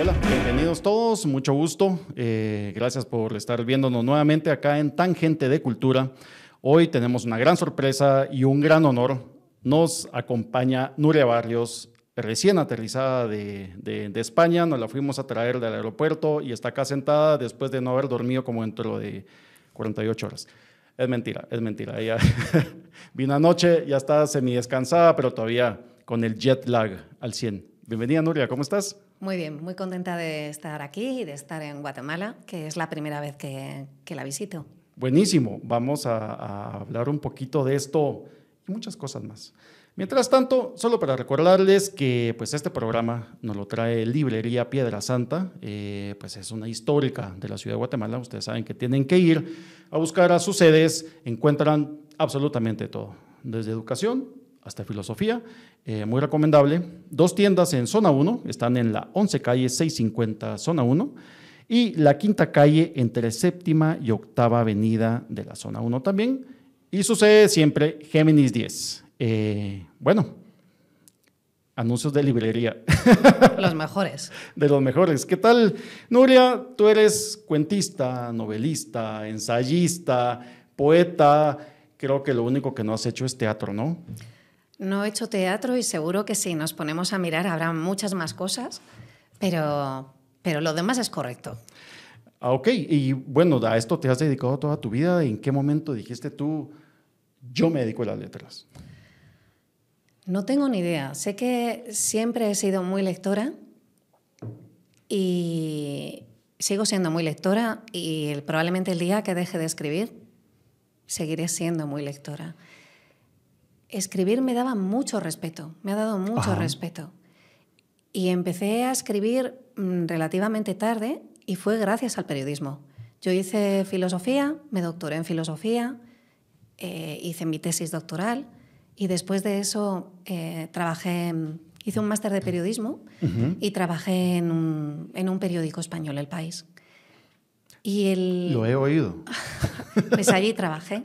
Hola, bienvenidos todos, mucho gusto. Eh, gracias por estar viéndonos nuevamente acá en Tangente de Cultura. Hoy tenemos una gran sorpresa y un gran honor. Nos acompaña Nuria Barrios, recién aterrizada de, de, España. Nos la fuimos a traer del aeropuerto y está acá sentada después de no haber dormido como dentro de 48 horas. Es mentira, es mentira. Ella vino anoche, ya está semi descansada, pero todavía con el jet lag al 100. Bienvenida, Nuria, ¿cómo estás? Muy bien, muy contenta de estar aquí y de estar en Guatemala, que es la primera vez que, que la visito. Buenísimo, vamos a, a, hablar un poquito de esto y muchas cosas más. Mientras tanto, solo para recordarles que pues, este programa nos lo trae Librería Piedra Santa, eh, pues es una histórica de la ciudad de Guatemala, ustedes saben que tienen que ir a buscar a sus sedes, encuentran absolutamente todo, desde educación hasta filosofía, eh, muy recomendable. Dos tiendas en zona 1, están en la 11 calle 650 zona 1 y la quinta calle entre séptima y octava avenida de la zona 1 también. Y sucede siempre Géminis 10. Eh, bueno, anuncios de librería. Los mejores. de los mejores. ¿Qué tal, Nuria? Tú eres cuentista, novelista, ensayista, poeta. Creo que lo único que no has hecho es teatro, ¿no? No he hecho teatro y seguro que si nos ponemos a mirar habrá muchas más cosas, pero, pero lo demás es correcto. Ah, ok, y bueno, a esto te has dedicado toda tu vida. ¿En qué momento dijiste tú, yo me dedico a las letras? No tengo ni idea. Sé que siempre he sido muy lectora y sigo siendo muy lectora y probablemente el día que deje de escribir seguiré siendo muy lectora escribir me daba mucho respeto, me ha dado mucho respeto. Y empecé a escribir mm, relativamente tarde y fue gracias al periodismo. Yo hice filosofía, me doctoré en filosofía, eh, hice mi tesis doctoral y después de eso eh, trabajé, hice un máster de periodismo y trabajé en un, en un, periódico español, El País. Y el... Lo he oído. pues allí trabajé.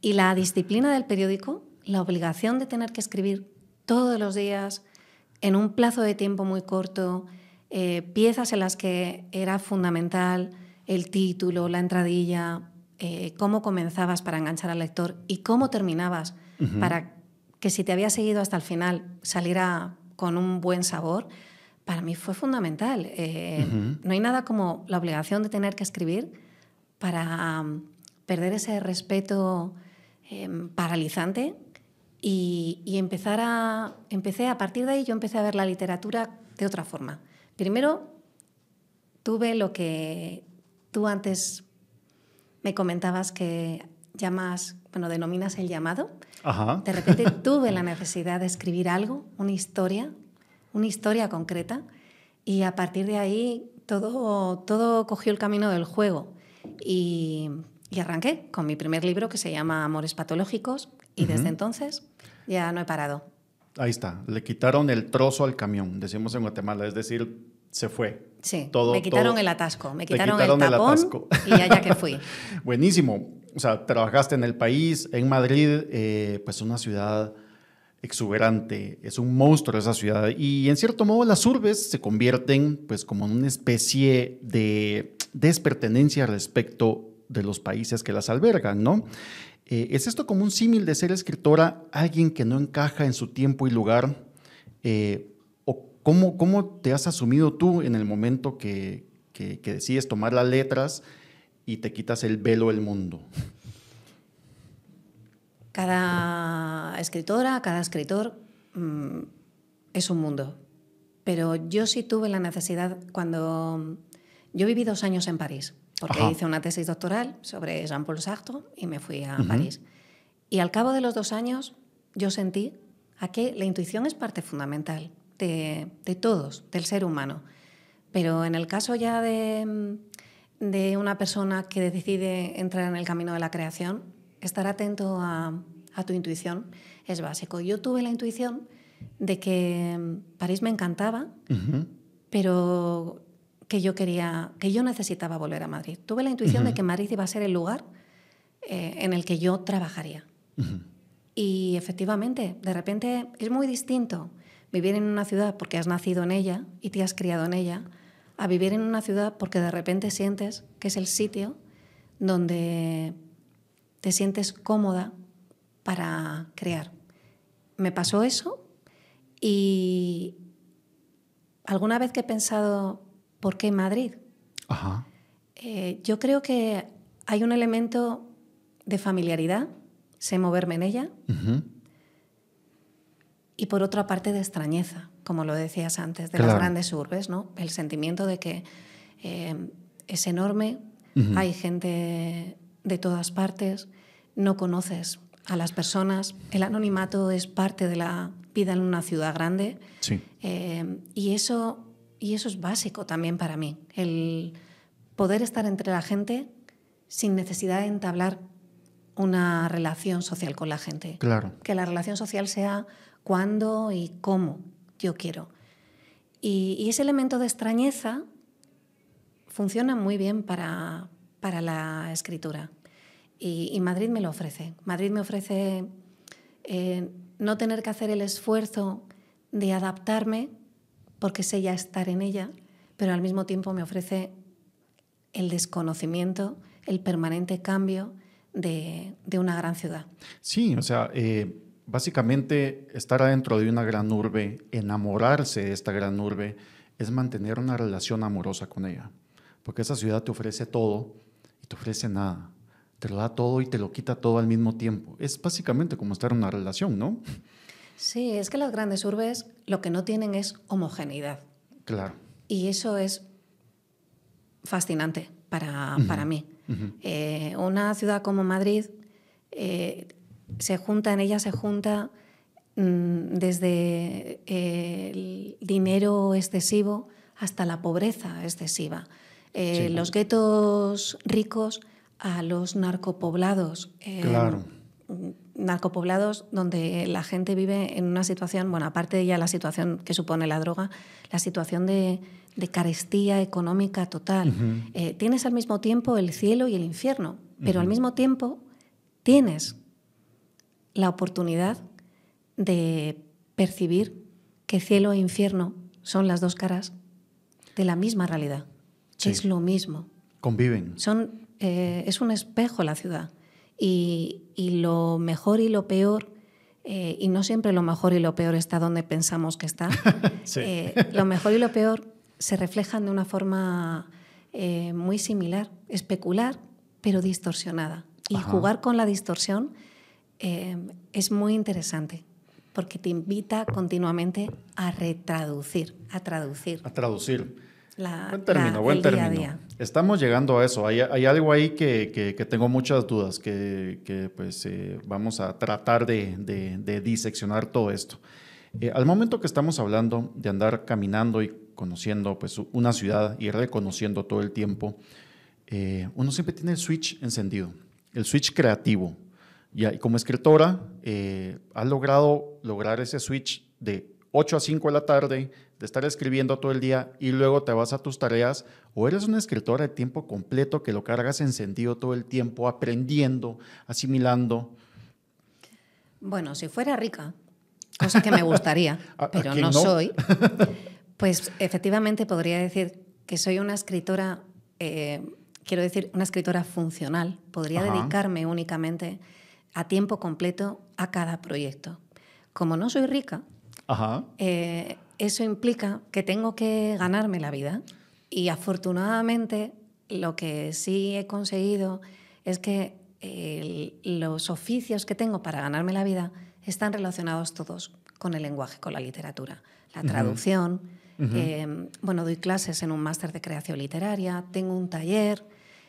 Y la disciplina del periódico la obligación de tener que escribir todos los días, en un plazo de tiempo muy corto, eh, piezas en las que era fundamental el título, la entradilla, eh, cómo comenzabas para enganchar al lector y cómo terminabas para que si te había seguido hasta el final saliera con un buen sabor, para mí fue fundamental. Eh, no hay nada como la obligación de tener que escribir para um, perder ese respeto em, paralizante y, empezar a, empecé a partir de ahí, yo empecé a ver la literatura de otra forma. Primero, tuve lo que tú antes me comentabas que llamas, bueno, denominas el llamado. De repente tuve la necesidad de escribir algo, una historia, una historia concreta, y a partir de ahí todo, todo cogió el camino del juego. Y, y arranqué con mi primer libro que se llama Amores Patológicos, y desde entonces ya no he parado. Ahí está, le quitaron el trozo al camión, decimos en Guatemala, es decir, se fue. Sí, todo, me quitaron el atasco, me quitaron, el tapón y allá que fui. Buenísimo. O sea, trabajaste en el país, en Madrid, eh, pues una ciudad exuberante, es un monstruo esa ciudad. Y en cierto modo las urbes se convierten pues como en una especie de despertenencia respecto de los países que las albergan, ¿no? Eh, ¿Es esto como un símil de ser escritora alguien que no encaja en su tiempo y lugar? Eh, ¿O cómo, cómo, te has asumido tú en el momento que, que, decides tomar las letras y te quitas el velo del mundo? Cada escritora, cada escritor mm, es un mundo. Pero yo sí tuve la necesidad cuando... Yo viví dos años en París porque hice una tesis doctoral sobre Jean-Paul Sartre y me fui a París. Y al cabo de los dos años yo sentí a que la intuición es parte fundamental de, de todos, del ser humano. Pero en el caso ya de, de, una persona que decide entrar en el camino de la creación, estar atento a, a tu intuición es básico. Yo tuve la intuición de que París me encantaba, pero que yo quería, que yo necesitaba volver a Madrid. Tuve la intuición de que Madrid iba a ser el lugar eh, en el que yo trabajaría. Y efectivamente, de repente es muy distinto vivir en una ciudad porque has nacido en ella y te has criado en ella, a vivir en una ciudad porque de repente sientes que es el sitio donde te sientes cómoda para crear. Me pasó eso y alguna vez que he pensado, ¿por qué Madrid? Eh, yo creo que hay un elemento de familiaridad, sé moverme en ella, y por otra parte de extrañeza, como lo decías antes, de las grandes urbes, ¿no? El sentimiento de que eh, es enorme, hay gente de todas partes, no conoces a las personas, el anonimato es parte de la vida en una ciudad grande. Eh, y, eso, y eso es básico también para mí, el poder estar entre la gente sin necesidad de entablar una relación social con la gente. Claro. Que la relación social sea cuándo y cómo yo quiero. Y, ese elemento de extrañeza funciona muy bien para, para la escritura. Y, Madrid me lo ofrece. Madrid me ofrece eh, no tener que hacer el esfuerzo de adaptarme, porque sé ya estar en ella, pero al mismo tiempo me ofrece el desconocimiento, el permanente cambio de, una gran ciudad. Sí, o sea, eh, básicamente estar adentro de una gran urbe, enamorarse de esta gran urbe, es mantener una relación amorosa con ella. Porque esa ciudad te ofrece todo y te ofrece nada. Te lo da todo y te lo quita todo al mismo tiempo. Es básicamente como estar en una relación, ¿no? Sí, es que las grandes urbes lo que no tienen es homogeneidad. Claro. Y eso es fascinante para, para mí. Eh, una ciudad como Madrid eh, se junta, en ella se junta mm, desde eh, el dinero excesivo hasta la pobreza excesiva. Los guetos ricos a los narcopoblados. claro. Narcopoblados donde la gente vive en una situación, bueno, aparte de ya la situación que supone la droga, la situación de, de carestía económica total. Eh, tienes al mismo tiempo el cielo y el infierno, pero al mismo tiempo tienes la oportunidad de percibir que cielo e infierno son las dos caras de la misma realidad. Es lo mismo. Conviven. Son, eh, es un espejo la ciudad. Y, lo mejor y lo peor, eh, y no siempre lo mejor y lo peor está donde pensamos que está, lo mejor y lo peor se reflejan de una forma eh, muy similar, especular, pero distorsionada. Y jugar con la distorsión eh, es muy interesante porque te invita continuamente a retraducir, a traducir. A traducir. buen término, buen término. Estamos llegando a eso. Hay, algo ahí que, tengo muchas dudas, que, pues eh, vamos a tratar de, diseccionar todo esto. al momento que estamos hablando de andar caminando y conociendo pues, una ciudad y reconociendo todo el tiempo, eh, uno siempre tiene el switch encendido, el switch creativo. Y, como escritora, eh, has logrado lograr ese switch de 8 a 5 de la tarde, de estar escribiendo todo el día y luego te vas a tus tareas, o eres una escritora de tiempo completo que lo cargas encendido todo el tiempo, aprendiendo, asimilando. Bueno, si fuera rica, cosa que me gustaría, pero no, soy, Pues efectivamente podría decir que soy una escritora, eh, quiero decir, una escritora funcional. Podría dedicarme únicamente a tiempo completo a cada proyecto. Como no soy rica, eh, eso implica que tengo que ganarme la vida. Y afortunadamente lo que sí he conseguido es que los oficios que tengo para ganarme la vida están relacionados todos con el lenguaje, con la literatura. La traducción, Em, bueno, doy clases en un máster de creación literaria, tengo un taller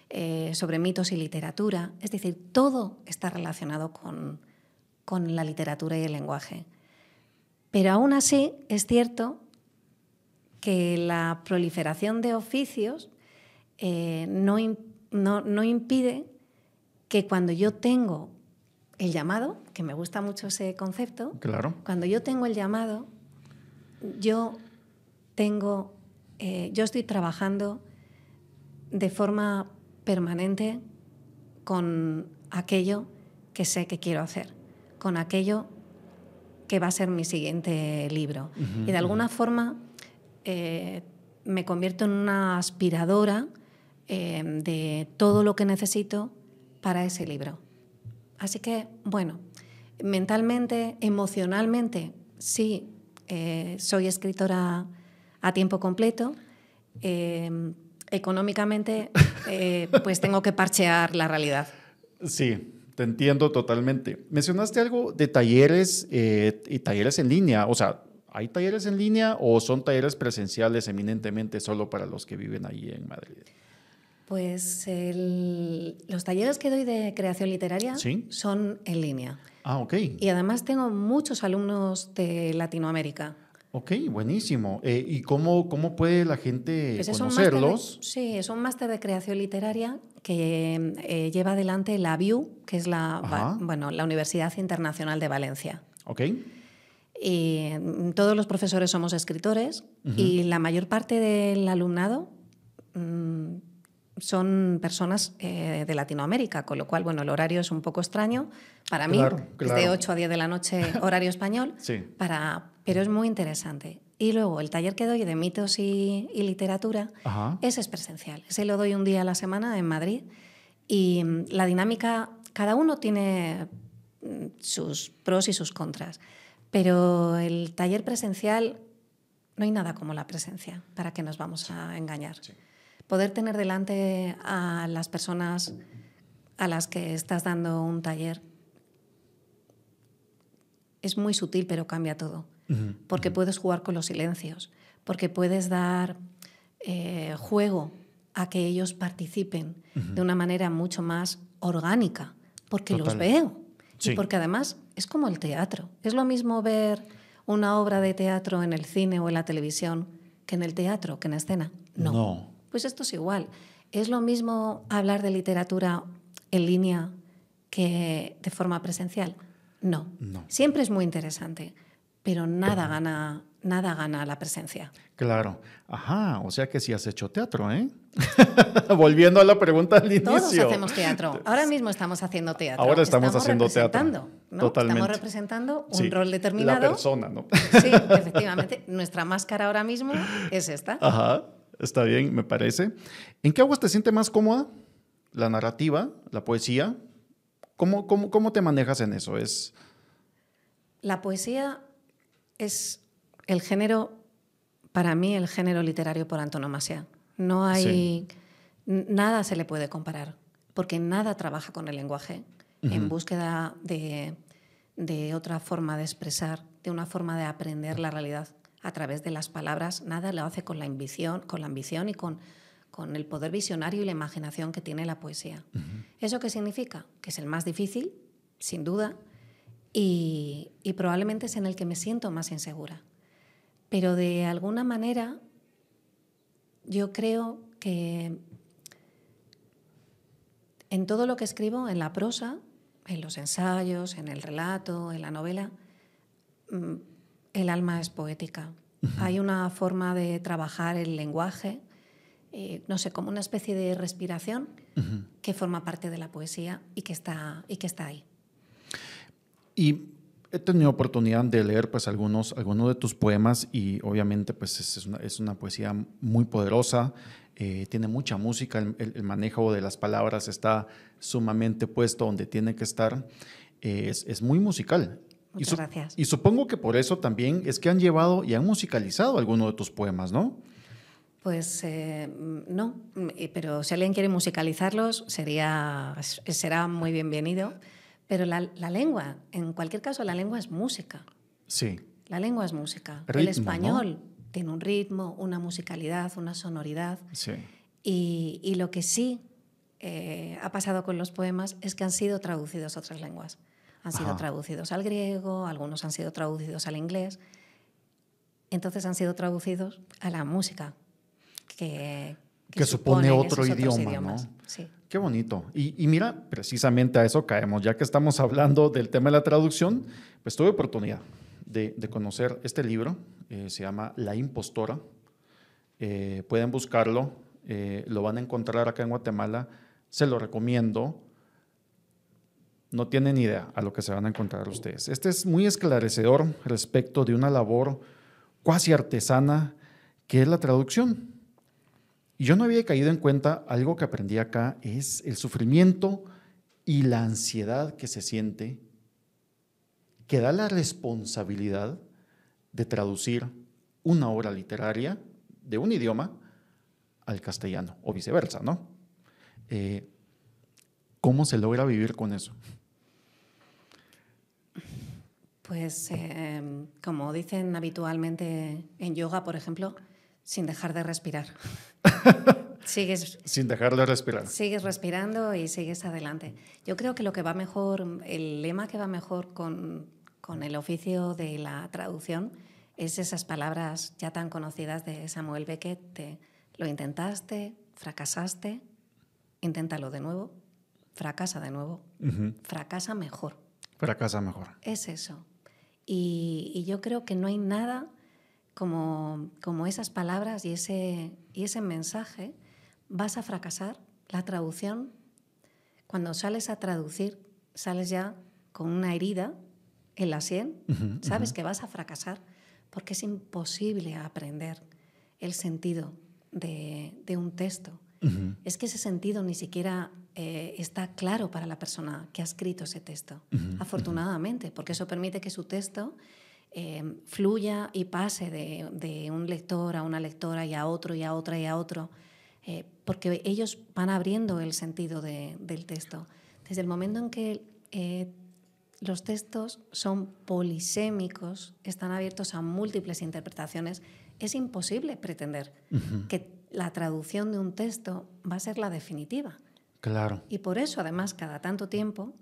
eh, sobre mitos y literatura. Es decir, todo está relacionado con, la literatura y el lenguaje. Pero aún así es cierto que la proliferación de oficios eh, no, no, impide que cuando yo tengo el llamado, que me gusta mucho ese concepto, claro. cuando yo tengo el llamado, yo tengo, eh, yo estoy trabajando de forma permanente con aquello que sé que quiero hacer, con aquello que va a ser mi siguiente libro. y de alguna forma eh, me convierto en una aspiradora eh, de todo lo que necesito para ese libro. Así que, bueno, mentalmente, emocionalmente, sí, eh, soy escritora a tiempo completo. Económicamente, pues tengo que parchear la realidad. Sí, te entiendo totalmente. Mencionaste algo de talleres eh, y talleres en línea. O sea, ¿hay talleres en línea o son talleres presenciales eminentemente solo para los que viven ahí en Madrid? Pues los talleres que doy de creación literaria son en línea. Ah, ok. Y además tengo muchos alumnos de Latinoamérica. Ok, buenísimo. Eh, ¿Y cómo, cómo puede la gente pues conocerlos? sí, es un máster de creación literaria que eh, lleva adelante la VIU, que es la, bueno, la Universidad Internacional de Valencia. Ok. Y mm, todos los profesores somos escritores y la mayor parte del alumnado mm, son personas eh, de Latinoamérica, con lo cual, bueno, el horario es un poco extraño para mí, es de 8 a 10 de la noche horario español, sí. para, pero es muy interesante. Y luego el taller que doy de mitos y, literatura, ese es presencial. Ese lo doy un día a la semana en Madrid. Y mm, la dinámica, cada uno tiene mm, sus pros y sus contras. Pero el taller presencial, no hay nada como la presencia, para que nos vamos a engañar. Poder tener delante a las personas a las que estás dando un taller es muy sutil, pero cambia todo porque puedes jugar con los silencios, porque puedes dar eh, juego a que ellos participen de una manera mucho más orgánica, porque los veo. Y porque además es como el teatro. Es lo mismo ver una obra de teatro en el cine o en la televisión que en el teatro, que en escena. No. no. Pues esto es igual. Es lo mismo hablar de literatura en línea que de forma presencial. No. no. Siempre es muy interesante pero nada gana, nada gana la presencia. Claro. Ajá, o sea que sí has hecho teatro, ¿eh? Volviendo a la pregunta al inicio. Todos hacemos teatro. Ahora mismo estamos haciendo teatro. Ahora estamos, haciendo teatro. Totalmente. Estamos representando un rol determinado. La persona, ¿no? sí, efectivamente. Nuestra máscara ahora mismo es esta. Ajá, está bien, me parece. ¿En qué aguas te sientes más cómoda? ¿La narrativa? ¿La poesía? ¿Cómo, cómo, cómo te manejas en eso? Es... La poesía es el género, para mí, el género literario por antonomasia. No hay. Nada se le puede comparar, porque nada trabaja con el lenguaje en búsqueda de, otra forma de expresar, de una forma de aprender la realidad a través de las palabras. Nada lo hace con la ambición, con la ambición y con, con el poder visionario y la imaginación que tiene la poesía. ¿Eso qué significa? Que es el más difícil, sin duda, y, probablemente es en el que me siento más insegura. Pero de alguna manera yo creo que en todo lo que escribo, en la prosa, en los ensayos, en el relato, en la novela, mm, el alma es poética. Hay una forma de trabajar el lenguaje, eh, no sé, como una especie de respiración que forma parte de la poesía y que está, y que está ahí. Y he tenido oportunidad de leer pues algunos, algunos de tus poemas y obviamente pues es una, es una poesía muy poderosa, eh, tiene mucha música, el, manejo de las palabras está sumamente puesto donde tiene que estar, eh, es, es, muy musical. Muchas gracias. Y supongo que por eso también es que han llevado y han musicalizado algunos de tus poemas, ¿no? Pues eh, no, pero si alguien quiere musicalizarlos sería, será muy bienvenido. Pero la, lengua, en cualquier caso, la lengua es música. Sí. La lengua es música. el español tiene un ritmo, una musicalidad, una sonoridad. Sí. Y, lo que sí eh, ha pasado con los poemas es que han sido traducidos a otras lenguas. Han sido traducidos al griego, algunos han sido traducidos al inglés. Entonces han sido traducidos a la música, que, que, supone otro idioma, ¿no? Sí. Qué bonito. Y, mira, precisamente a eso caemos. Ya que estamos hablando del tema de la traducción, pues tuve oportunidad de, conocer este libro. Eh, se llama La Impostora. Eh, pueden buscarlo. Eh, lo van a encontrar acá en Guatemala. Se lo recomiendo. no tienen idea a lo que se van a encontrar ustedes. Este es muy esclarecedor respecto de una labor cuasi artesana que es la traducción. Y yo no había caído en cuenta algo que aprendí acá, es el sufrimiento y la ansiedad que se siente, que da la responsabilidad de traducir una obra literaria de un idioma al castellano o viceversa, ¿no? Eh, ¿Cómo se logra vivir con eso? Pues eh, como dicen habitualmente en yoga, por ejemplo, sin dejar de respirar. sigues sin dejar de respirar. Sigues respirando y sigues adelante. Yo creo que lo que va mejor, el lema que va mejor con, con el oficio de la traducción es esas palabras ya tan conocidas de Samuel Beckett, de lo intentaste, fracasaste, inténtalo de nuevo, fracasa de nuevo, fracasa mejor. Fracasa mejor. Es eso. Y, yo creo que no hay nada como, como esas palabras y ese, y ese mensaje. Vas a fracasar. La traducción, cuando sales a traducir, sales ya con una herida en la sien, sabes que vas a fracasar porque es imposible aprender el sentido de, de un texto. Es que ese sentido ni siquiera eh, está claro para la persona que ha escrito ese texto, afortunadamente, porque eso permite que su texto eh, fluya y pase de, un lector a una lectora y a otro y a otra y a otro, eh, porque ellos van abriendo el sentido del texto. Desde el momento en que los textos son polisémicos, están abiertos a múltiples interpretaciones, es imposible pretender que la traducción de un texto va a ser la definitiva. Claro. Y por eso, además, cada tanto tiempo,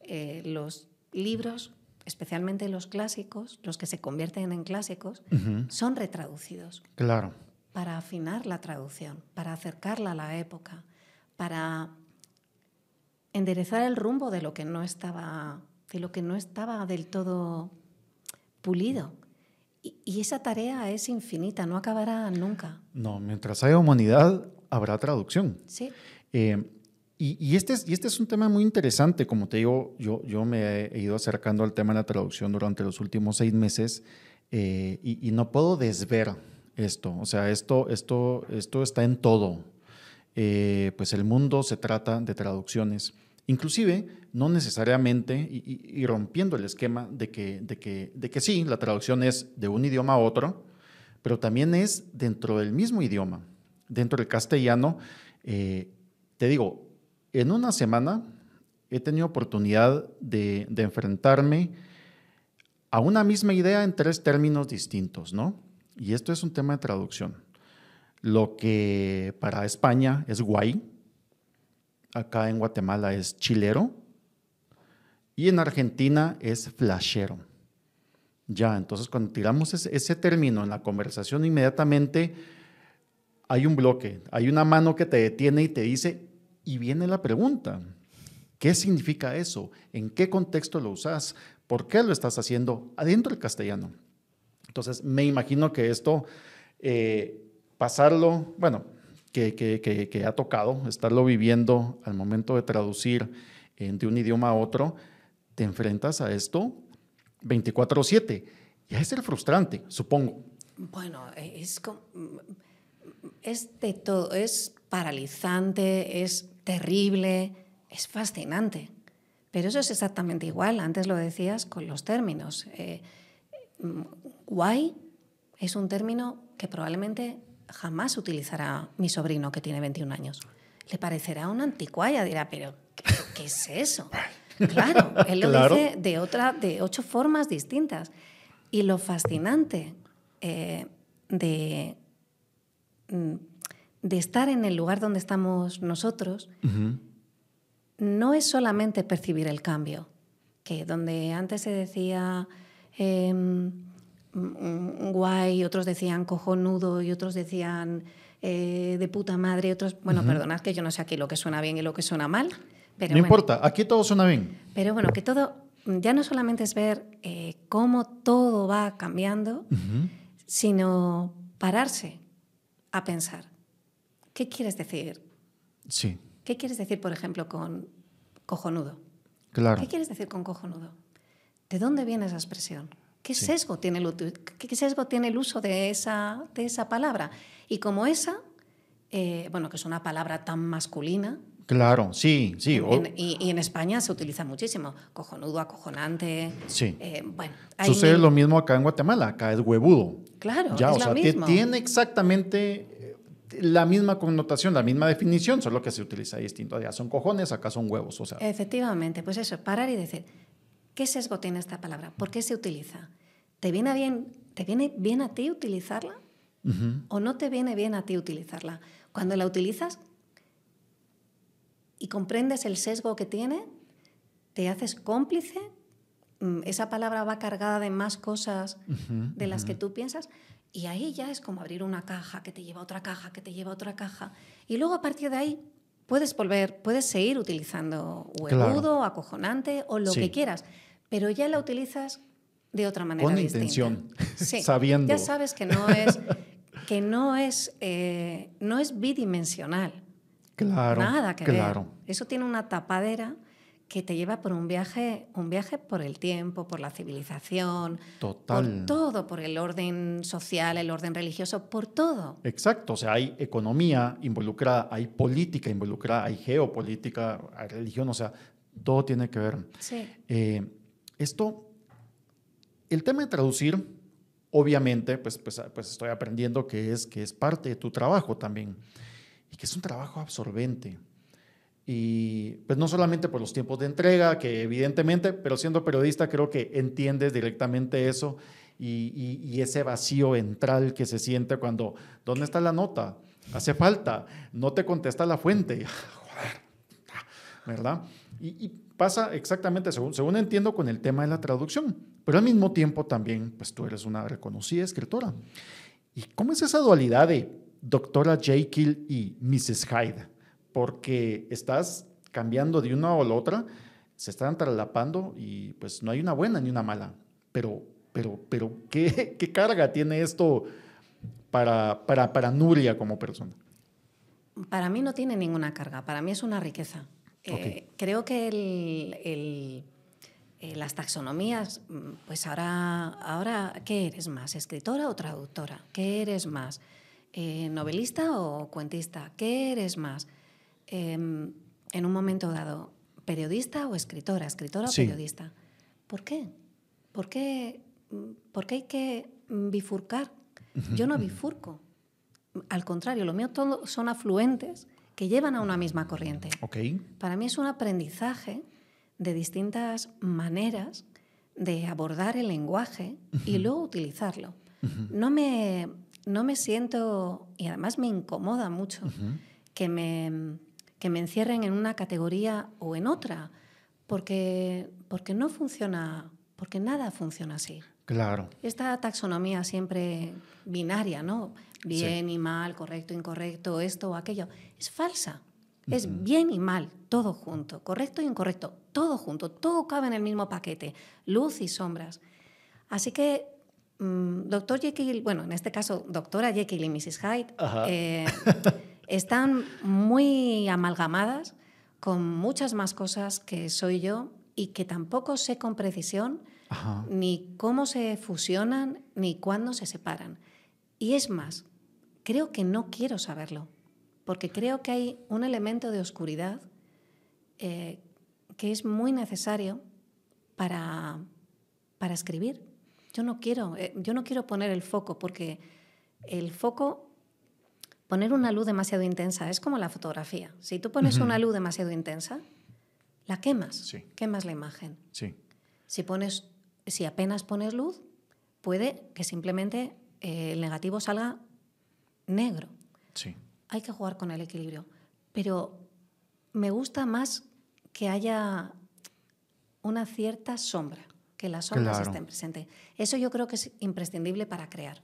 eh, los libros, especialmente los clásicos, los que se convierten en clásicos, son retraducidos. Claro. Para afinar la traducción, para acercarla a la época, para enderezar el rumbo de lo que no estaba, de lo que no estaba del todo pulido. Y, esa tarea es infinita, no acabará nunca. No, mientras haya humanidad, habrá traducción. Sí. Eh, y, este es, y este es un tema muy interesante, como te digo, yo, yo me he ido acercando al tema de la traducción durante los últimos seis meses eh, y, no puedo desver esto, o sea, esto, esto, esto está en todo. Eh, pues el mundo se trata de traducciones, inclusive no necesariamente, y, rompiendo el esquema de que, de, que, de que sí, la traducción es de un idioma a otro, pero también es dentro del mismo idioma, dentro del castellano. Eh, te digo, en una semana he tenido oportunidad de, enfrentarme a una misma idea en tres términos distintos, ¿no? Y esto es un tema de traducción. Lo que para España es guay, acá en Guatemala es chilero y en Argentina es flashero. Ya, entonces cuando tiramos ese, término en la conversación inmediatamente hay un bloque, hay una mano que te detiene y te dice, y viene la pregunta, ¿qué significa eso? ¿En qué contexto lo usas? ¿Por qué lo estás haciendo adentro del castellano? Entonces, me imagino que esto, eh, pasarlo, bueno, que, que, ha tocado, estarlo viviendo al momento de traducir de un idioma a otro, te enfrentas a esto 24/7. Y es ser frustrante, supongo. Bueno, es, es de todo, es paralizante, es terrible, es fascinante. Pero eso es exactamente igual, antes lo decías con los términos. Eh, guay es un término que probablemente jamás utilizará mi sobrino que tiene 21 años. Le parecerá una anticuaya, dirá, pero ¿qué, es eso? Claro, él lo dice de, otra, de ocho formas distintas. Y lo fascinante eh, de mm, de estar en el lugar donde estamos nosotros, no es solamente percibir el cambio, que donde antes se decía em, guay, otros decían cojonudo y otros decían eh, de puta madre, otros, bueno, perdonad que yo no sé aquí lo que suena bien y lo que suena mal. Pero no importa, aquí todo suena bien. Pero bueno, que todo, ya no solamente es ver eh, cómo todo va cambiando, sino pararse a pensar ¿Qué quieres decir? Sí. ¿Qué quieres decir, por ejemplo, con cojonudo? Claro. ¿Qué quieres decir con cojonudo? ¿De dónde viene esa expresión? ¿Qué, sesgo tiene el, ¿Qué sesgo tiene el uso de esa, de esa palabra? Y como esa, eh, bueno, que es una palabra tan masculina, Claro, sí, sí. y, en España se utiliza muchísimo. Cojonudo, acojonante. Sí. Eh, bueno, Sucede lo mismo acá en Guatemala. Acá es huevudo. Claro, ya, o sea, tiene exactamente la misma connotación, la misma definición, solo que se utiliza distinto. Allá son cojones, acá son huevos. O sea. Efectivamente, pues eso, parar y decir, ¿qué sesgo tiene esta palabra? ¿Por qué se utiliza? ¿Te viene bien, te viene bien a ti utilizarla? ¿O no te viene bien a ti utilizarla? Cuando la utilizas, y comprendes el sesgo que tiene, te haces cómplice, esa palabra va cargada de más cosas de las que tú piensas, y ahí ya es como abrir una caja que te lleva a otra caja, que te lleva a otra caja, y luego a partir de ahí puedes volver, puedes seguir utilizando huevudo, acojonante o lo que quieras, pero ya la utilizas de otra manera. Con intención, sabiendo. Ya sabes que no es, que no es, eh, no es bidimensional. Claro. Nada que claro. Eso tiene una tapadera que te lleva por un viaje, un viaje por el tiempo, por la civilización, Total. por todo, por el orden social, el orden religioso, por todo. Exacto, o sea, hay economía involucrada, hay política involucrada, hay geopolítica, hay religión, o sea, todo tiene que ver. Sí. Eh, esto, el tema de traducir, obviamente, pues, pues, pues estoy aprendiendo que es, que es parte de tu trabajo también y que es un trabajo absorbente. Y pues no solamente por los tiempos de entrega, que evidentemente, pero siendo periodista creo que entiendes directamente eso y, y, ese vacío ventral que se siente cuando, ¿dónde está la nota? Hace falta, no te contesta la fuente. Joder, ¿verdad? Y, y, pasa exactamente según, según entiendo con el tema de la traducción, pero al mismo tiempo también, pues tú eres una reconocida escritora. ¿Y cómo es esa dualidad de doctora Jekyll y Mrs. Hyde, porque estás cambiando de una a la otra, se están tralapando y pues no hay una buena ni una mala. Pero, pero, pero, ¿qué, qué carga tiene esto para, para, para, Nuria como persona? Para mí no tiene ninguna carga, para mí es una riqueza. Eh, creo que el, eh, las taxonomías, mm, pues ahora, ahora, ¿qué eres más? ¿Escritora o traductora? ¿Qué eres más? Eh, novelista o cuentista? ¿Qué eres más? Em, en un momento dado, periodista o escritora, escritora o periodista. ¿Por qué? ¿Por qué, ¿Por qué hay que bifurcar? Yo no bifurco. Al contrario, lo mío todo son afluentes que llevan a una misma corriente. Okay. Para mí es un aprendizaje de distintas maneras de abordar el lenguaje y luego utilizarlo. No me no me siento, y además me incomoda mucho, que, me, que me encierren en una categoría o en otra, porque, porque no funciona, porque nada funciona así. Claro. Esta taxonomía siempre binaria, ¿no? Bien y mal, correcto, incorrecto, esto o aquello, es falsa. Es bien y mal, todo junto, correcto e incorrecto, todo junto, todo cabe en el mismo paquete, luz y sombras. Así que Mm, doctor Jekyll, bueno, en este caso, doctora Jekyll y Mrs. Hyde, eh, están muy amalgamadas con muchas más cosas que soy yo y que tampoco sé con precisión ni cómo se fusionan ni cuándo se separan. Y es más, creo que no quiero saberlo, porque creo que hay un elemento de oscuridad eh, que es muy necesario para, para escribir yo no quiero, eh, yo no quiero poner el foco porque el foco, poner una luz demasiado intensa es como la fotografía. Si tú pones una luz demasiado intensa, la quemas, quemas la imagen. Sí. Si, pones, si apenas pones luz, puede que simplemente eh, el negativo salga negro. Sí. Hay que jugar con el equilibrio. Pero me gusta más que haya una cierta sombra que las sombras estén presentes. Eso yo creo que es imprescindible para crear.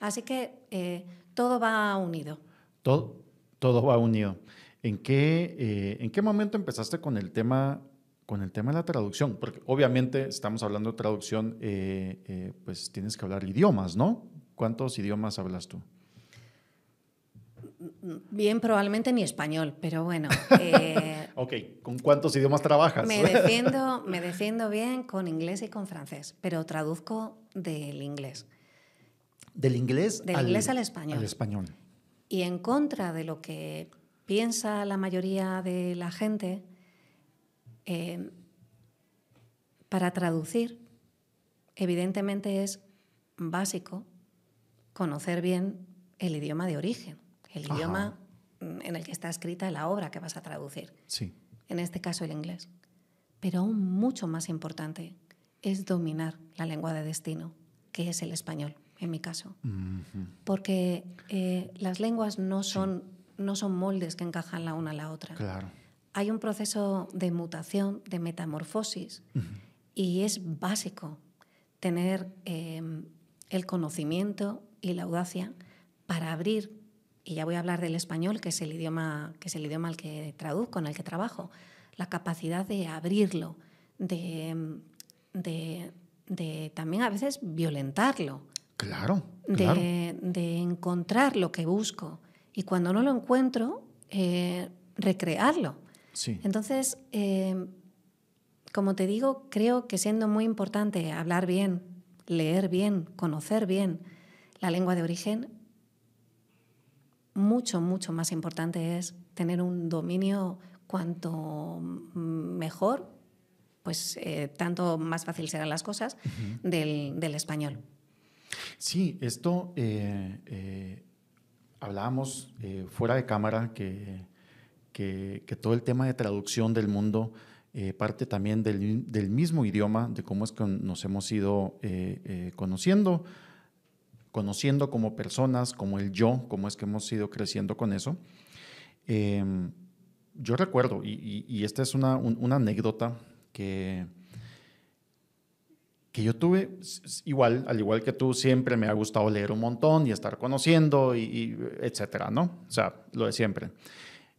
Así que eh, todo va unido. Todo, todo va unido. ¿En qué, eh, ¿En qué momento empezaste con el tema con el tema de la traducción? Porque obviamente estamos hablando de traducción, eh, pues tienes que hablar idiomas, ¿no? ¿Cuántos idiomas hablas tú? Bien, probablemente ni español, pero bueno. Eh, ok, ¿con cuántos idiomas trabajas? Me defiendo, me defiendo bien con inglés y con francés, pero traduzco del inglés. ¿Del inglés? Del inglés al español. Al español. Y en contra de lo que piensa la mayoría de la gente, eh, para traducir, evidentemente es básico conocer bien el idioma de origen, el idioma en el que está escrita la obra que vas a traducir. Sí. En este caso el inglés. Pero aún mucho más importante es dominar la lengua de destino, que es el español, en mi caso. Porque eh, las lenguas no son, no son moldes que encajan la una a la otra. Claro. Hay un proceso de mutación, de metamorfosis, y es básico tener em, el conocimiento y la audacia para abrir, y ya voy a hablar del español, que es el idioma, que es el idioma al que traduzco, en el que trabajo, la capacidad de abrirlo, de, de, también a veces violentarlo. Claro. De, encontrar lo que busco. Y cuando no lo encuentro, eh, recrearlo. Sí. Entonces, eh, como te digo, creo que siendo muy importante hablar bien, leer bien, conocer bien la lengua de origen, mucho, mucho más importante es tener un dominio cuanto mejor, pues eh, tanto más fácil serán las cosas del, español. Sí, esto eh, eh, hablábamos fuera de cámara que, que, todo el tema de traducción del mundo parte también del, del, mismo idioma, de cómo es que nos hemos ido conociendo conociendo como personas, como el yo, cómo es que hemos ido creciendo con eso. Em, yo recuerdo, y, esta es una, anécdota que, que yo tuve, igual, al igual que tú, siempre me ha gustado leer un montón y estar conociendo, y, etcétera, ¿no? O sea, lo de siempre.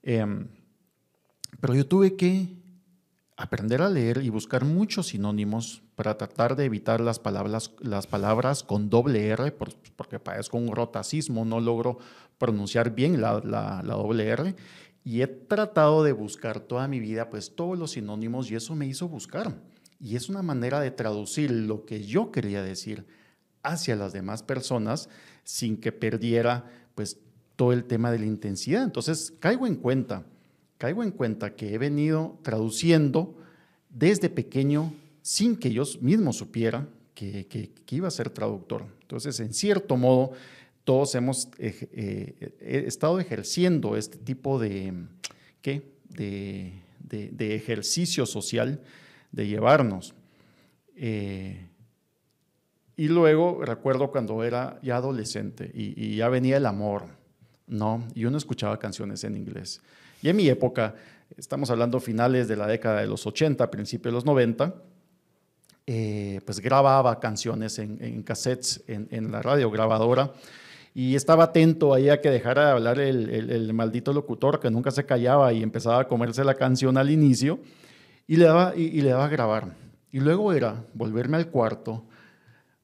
Em, pero yo tuve que aprender a leer y buscar muchos sinónimos para tratar de evitar las palabras, las palabras con doble R, porque padezco un rotacismo, no logro pronunciar bien la, la, doble R. Y he tratado de buscar toda mi vida pues todos los sinónimos y eso me hizo buscar. Y es una manera de traducir lo que yo quería decir hacia las demás personas sin que perdiera pues todo el tema de la intensidad. Entonces caigo en cuenta caigo en cuenta que he venido traduciendo desde pequeño sin que yo mismo supiera que, que, iba a ser traductor. Entonces, en cierto modo, todos hemos eh, estado ejerciendo este tipo de, ¿qué? De, de, ejercicio social, de llevarnos. Eh, y luego recuerdo cuando era ya adolescente y, ya venía el amor, ¿no? Y uno escuchaba canciones en inglés. Y en mi época, estamos hablando finales de la década de los 80, principios de los 90, eh, pues grababa canciones en, cassettes en, la radio grabadora y estaba atento ahí a que dejara de hablar el, maldito locutor que nunca se callaba y empezaba a comerse la canción al inicio y le daba, y le a grabar. Y luego era volverme al cuarto,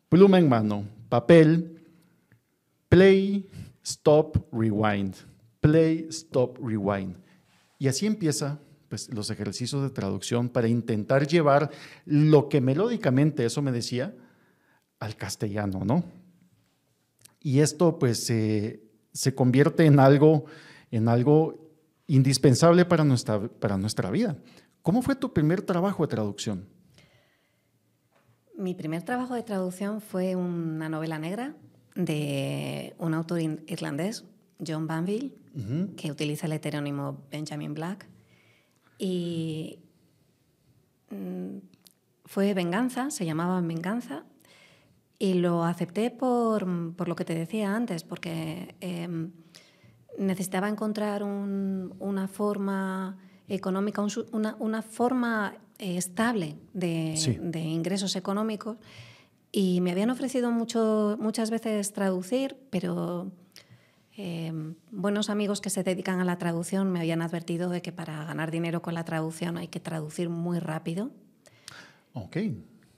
pluma en mano, papel, play, stop, rewind, play, stop, rewind. Y así empieza pues, los ejercicios de traducción para intentar llevar lo que melódicamente, eso me decía, al castellano, ¿no? Y esto pues se convierte en algo, en algo indispensable para nuestra, para nuestra vida. ¿Cómo fue tu primer trabajo de traducción? Mi primer trabajo de traducción fue una novela negra de un autor irlandés, John Banville, que utiliza el heterónimo Benjamin Black. Y mm, fue Venganza, se llamaba Venganza, y lo acepté por, lo que te decía antes, porque em, necesitaba encontrar una forma económica, una, forma eh, estable de, de, ingresos económicos. Y me habían ofrecido mucho, muchas veces traducir, pero Em, buenos amigos que se dedican a la traducción me habían advertido de que para ganar dinero con la traducción hay que traducir muy rápido. Ok.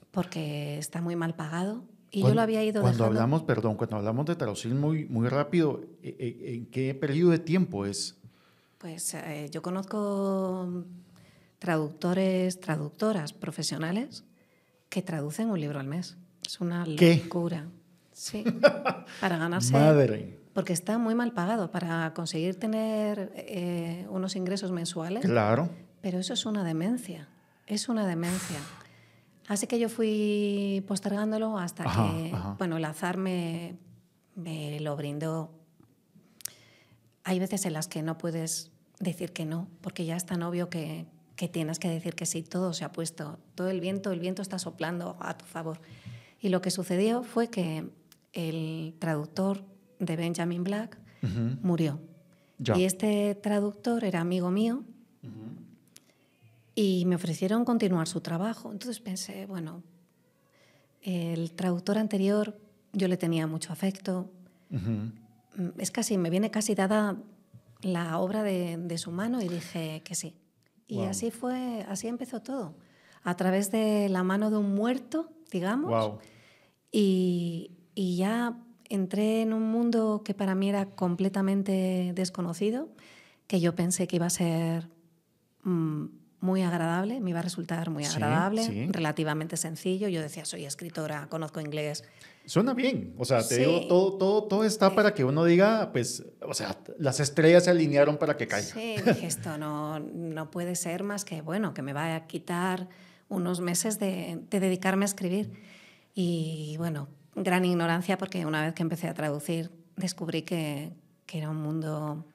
Porque está muy mal pagado Y yo lo había ido Cuando dejando. hablamos, perdón, cuando hablamos de traducir muy, muy rápido, ¿e- e- ¿en qué periodo de tiempo es? Pues eh, yo conozco traductores, traductoras profesionales que traducen un libro al mes. Es una ¿Qué? locura. Sí. Para ganarse. Madre. Porque está muy mal pagado para conseguir tener eh, unos ingresos mensuales. Claro. Pero eso es una demencia. Es una demencia. Así que yo fui postergándolo hasta Ajá, que, ajá. bueno, el azar me, me lo brindó. Hay veces en las que no puedes decir que no, porque ya es tan obvio que, que tienes que decir que sí. Todo se ha puesto, todo el viento, el viento está soplando a tu favor. Y lo que sucedió fue que el traductor de Benjamin Black Ujú. murió. Ya. Y este traductor era amigo mío y me ofrecieron continuar su trabajo. Entonces pensé, bueno, el traductor anterior yo le tenía mucho afecto. Ujú. Mm, Es casi, me viene casi dada la obra de, de su mano y dije que sí. Y así fue, así empezó todo. A través de la mano de un muerto, digamos. Wow. Y, y ya entré en un mundo que para mí era completamente desconocido, que yo pensé que iba a ser mm, muy agradable, me iba a resultar muy Sí, agradable, sí. relativamente sencillo. Yo decía, soy escritora, conozco inglés. Suena bien. O sea, te Sí. digo, todo, todo, todo está para que uno diga, pues, o sea, las estrellas se alinearon para que caiga. Sí, dije, esto no, no puede ser más que, bueno, que me va a quitar unos meses de, de dedicarme a escribir. Y bueno, gran ignorancia porque una vez que empecé a traducir descubrí que, que era un mundo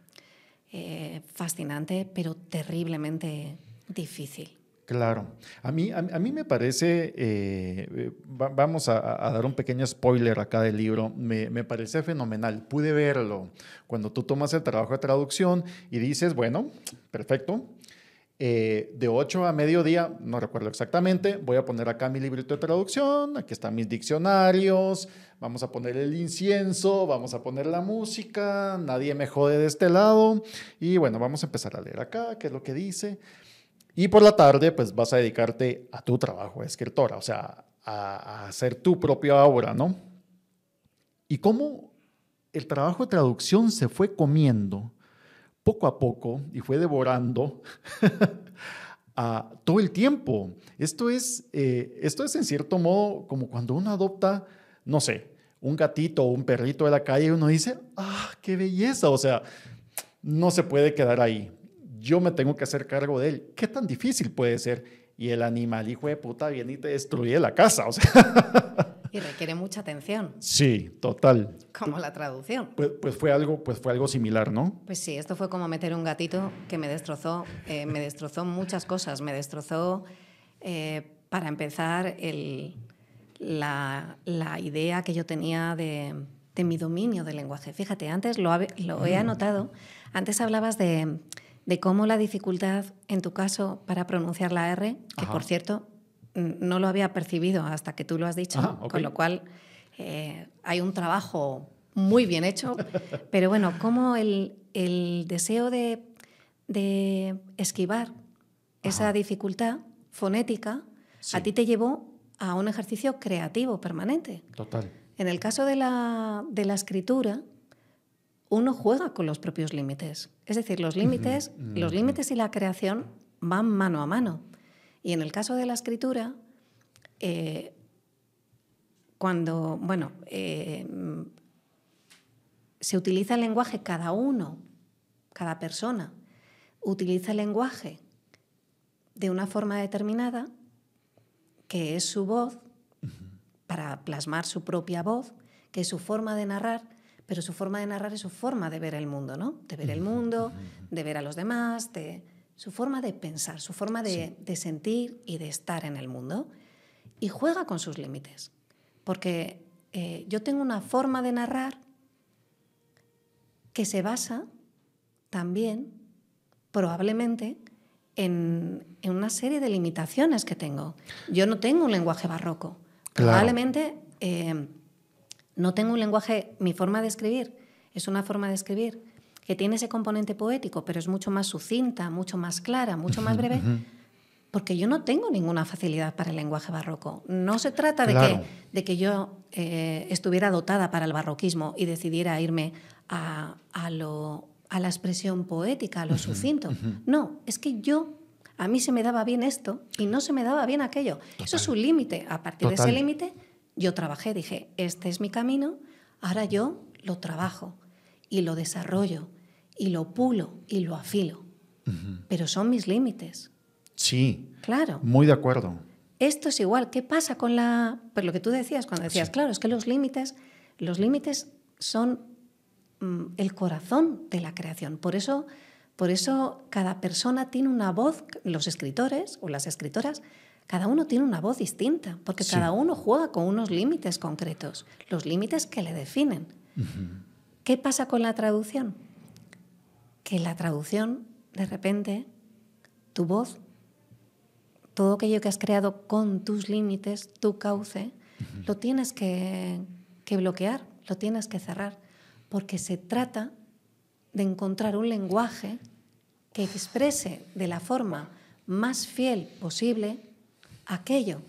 eh, fascinante, pero terriblemente difícil. Claro. A mí, a, mí me parece, eh, eh, va- vamos a, a dar un pequeño spoiler acá del libro, me, me parece fenomenal. Pude verlo cuando tú tomas el trabajo de traducción y dices, bueno, perfecto. eh, de 8 a mediodía, no recuerdo exactamente, voy a poner acá mi librito de traducción, aquí están mis diccionarios, vamos a poner el incienso, vamos a poner la música, nadie me jode de este lado y bueno, vamos a empezar a leer acá, qué es lo que dice. Y por la tarde, pues vas a dedicarte a tu trabajo de escritora, o sea, a, hacer tu propia obra, ¿no? Y cómo el trabajo de traducción se fue comiendo poco a poco y fue devorando a todo el tiempo. Esto es, eh, esto es en cierto modo como cuando uno adopta, no sé, un gatito o un perrito de la calle y uno dice, ah, qué belleza, o sea, no se puede quedar ahí. Yo me tengo que hacer cargo de él. ¿Qué tan difícil puede ser? Y el animal, hijo de puta, viene y te destruye la casa. O sea, Y requiere mucha atención, sí, total. como la traducción. Pues, pues fue algo, pues fue algo similar, ¿no? Pues sí, esto fue como meter un gatito que me destrozó, eh, me destrozó muchas cosas. Me destrozó, eh, para empezar, el- la, la idea que yo tenía de, de mi dominio del lenguaje. Fíjate, antes lo, lo he anotado, antes hablabas de, de cómo la dificultad, en tu caso, para pronunciar la R, que Ajá. por cierto no lo había percibido hasta que tú lo has dicho, Ajá, con lo cual eh, hay un trabajo muy bien hecho, pero bueno, como el, el deseo de, de esquivar esa dificultad fonética Sí. a ti te llevó a un ejercicio creativo permanente. Total. En el caso de la, de la escritura, uno juega con los propios límites. Es decir, los límites, los límites y la creación van mano a mano. Y en el caso de la escritura, eh, cuando, bueno, eh, mm, se utiliza el lenguaje, cada uno, cada persona, utiliza el lenguaje de una forma determinada, que es su voz, para plasmar su propia voz, que es su forma de narrar, pero su forma de narrar es su forma de ver el mundo, ¿no? De ver el mundo, de ver a los demás, de su forma de pensar, su forma de, de sentir y de estar en el mundo. Y juega con sus límites, porque eh, yo tengo una forma de narrar que se basa también, probablemente, en, en una serie de limitaciones que tengo. Yo no tengo un lenguaje barroco. Claro. Probablemente eh, no tengo un lenguaje, mi forma de escribir es una forma de escribir que tiene ese componente poético, pero es mucho más sucinta, mucho más clara, mucho más breve, porque yo no tengo ninguna facilidad para el lenguaje barroco. No se trata de, que, de que yo eh, estuviera dotada para el barroquismo y decidiera irme a, lo, a la expresión poética, a lo sucinto. No, es que yo, a mí se me daba bien esto y no se me daba bien aquello. Eso es un límite. A partir de ese límite, yo trabajé, dije, este es mi camino, ahora yo lo trabajo y lo desarrollo y lo pulo y lo afilo. Pero son mis límites. Sí. Claro. Muy de acuerdo. Esto es igual. ¿Qué pasa con la... Pues lo que tú decías cuando decías, claro, es que los límites, los límites son mm, el corazón de la creación. Por eso, por eso cada persona tiene una voz, los escritores o las escritoras, cada uno tiene una voz distinta, porque cada uno juega con unos límites concretos, los límites que le definen. ¿Qué pasa con la traducción? Que la traducción, de repente, tu voz todo aquello que has creado con tus límites, tu cauce, lo tienes que, bloquear, lo tienes que cerrar, porque se trata de encontrar un lenguaje que exprese de la forma más fiel posible aquello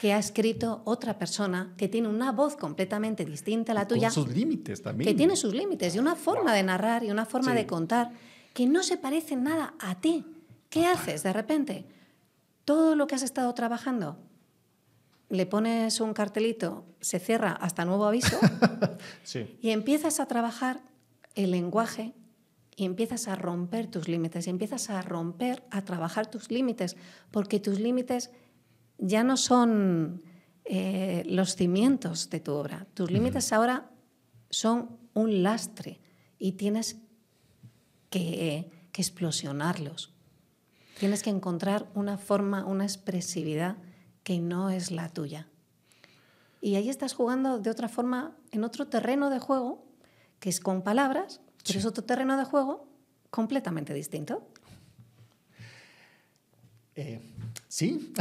que ha escrito otra persona que tiene una voz completamente distinta a la tuya. Con sus límites también. Que tiene sus límites y una forma de narrar y una forma de contar que no se parece nada a ti. ¿Qué haces de repente? todo lo que has estado trabajando, le pones un cartelito, se cierra hasta nuevo aviso, y empiezas a trabajar el lenguaje y empiezas a romper tus límites, y empiezas a romper, a trabajar tus límites, porque tus límites ya no son eh, los cimientos de tu obra, tus límites ahora son un lastre y tienes que explosionarlos. Tienes que encontrar una forma, una expresividad que no es la tuya. Y ahí estás jugando de otra forma en otro terreno de juego, que es con palabras, pero es otro terreno de juego completamente distinto. Eh, sí,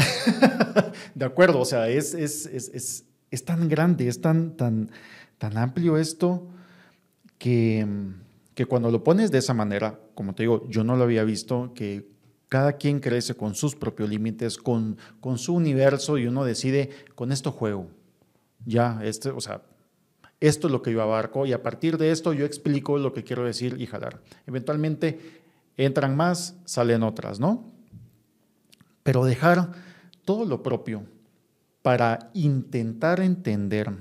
de acuerdo, o sea, es, es, es, es, tan grande, es tan, tan, tan amplio esto que, que cuando lo pones de esa manera, como te digo, yo no lo había visto, que cada quien crece con sus propios límites, con, con su universo y uno decide, con esto juego. Ya, este, o sea, esto es lo que yo abarco y a partir de esto yo explico lo que quiero decir y jalar. Eventualmente entran más, salen otras, ¿no? Pero dejar todo lo propio para intentar entender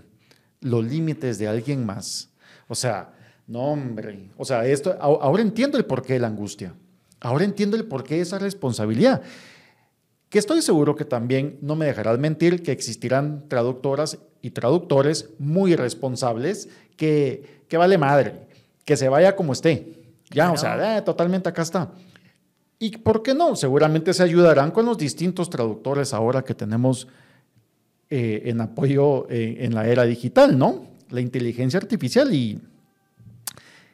los límites de alguien más. O sea, no, hombre, o sea, esto, ahora entiendo el porqué de la angustia. Ahora entiendo el porqué de esa responsabilidad. Que estoy seguro que también no me dejarás mentir que existirán traductoras y traductores muy responsables que, que vale madre, que se vaya como esté. Ya, o sea, eh, totalmente acá está. ¿Y por qué no? Seguramente se ayudarán con los distintos traductores ahora que tenemos eh, en apoyo eh, en la era digital, ¿no? La inteligencia artificial y...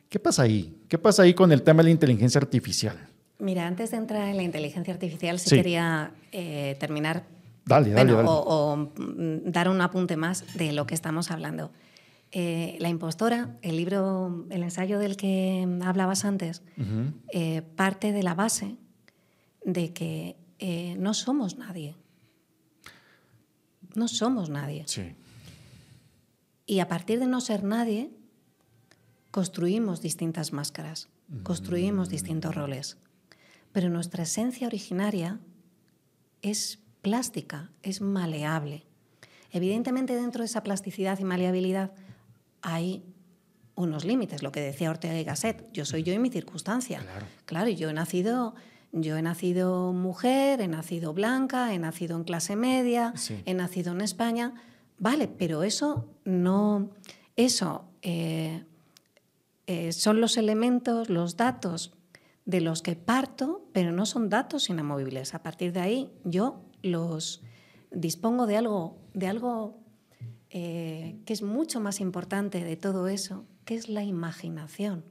¿Qué pasa ahí? ¿Qué pasa ahí con el tema de la inteligencia artificial? Mira, antes de entrar en la inteligencia artificial, sí, quería eh, terminar dale, dale, O, mm, dar un apunte más de lo que estamos hablando. Eh, la impostora, el libro, el ensayo del que hablabas antes, eh, parte de la base de que no somos nadie. No somos nadie. Sí. Y a partir de no ser nadie, construimos distintas máscaras, construimos distintos roles pero nuestra esencia originaria es plástica, es maleable. Evidentemente dentro de esa plasticidad y maleabilidad hay unos límites, lo que decía Ortega y Gasset, yo soy yo y mi circunstancia. Claro, claro yo he nacido yo he nacido mujer, he nacido blanca, he nacido en clase media, he nacido en España. Vale, pero eso no. Eso eh, eh, son los elementos, los datos de los que parto, pero no son datos inamovibles. A partir de ahí yo los dispongo de algo, de algo eh, que es mucho más importante de todo eso, que es la imaginación,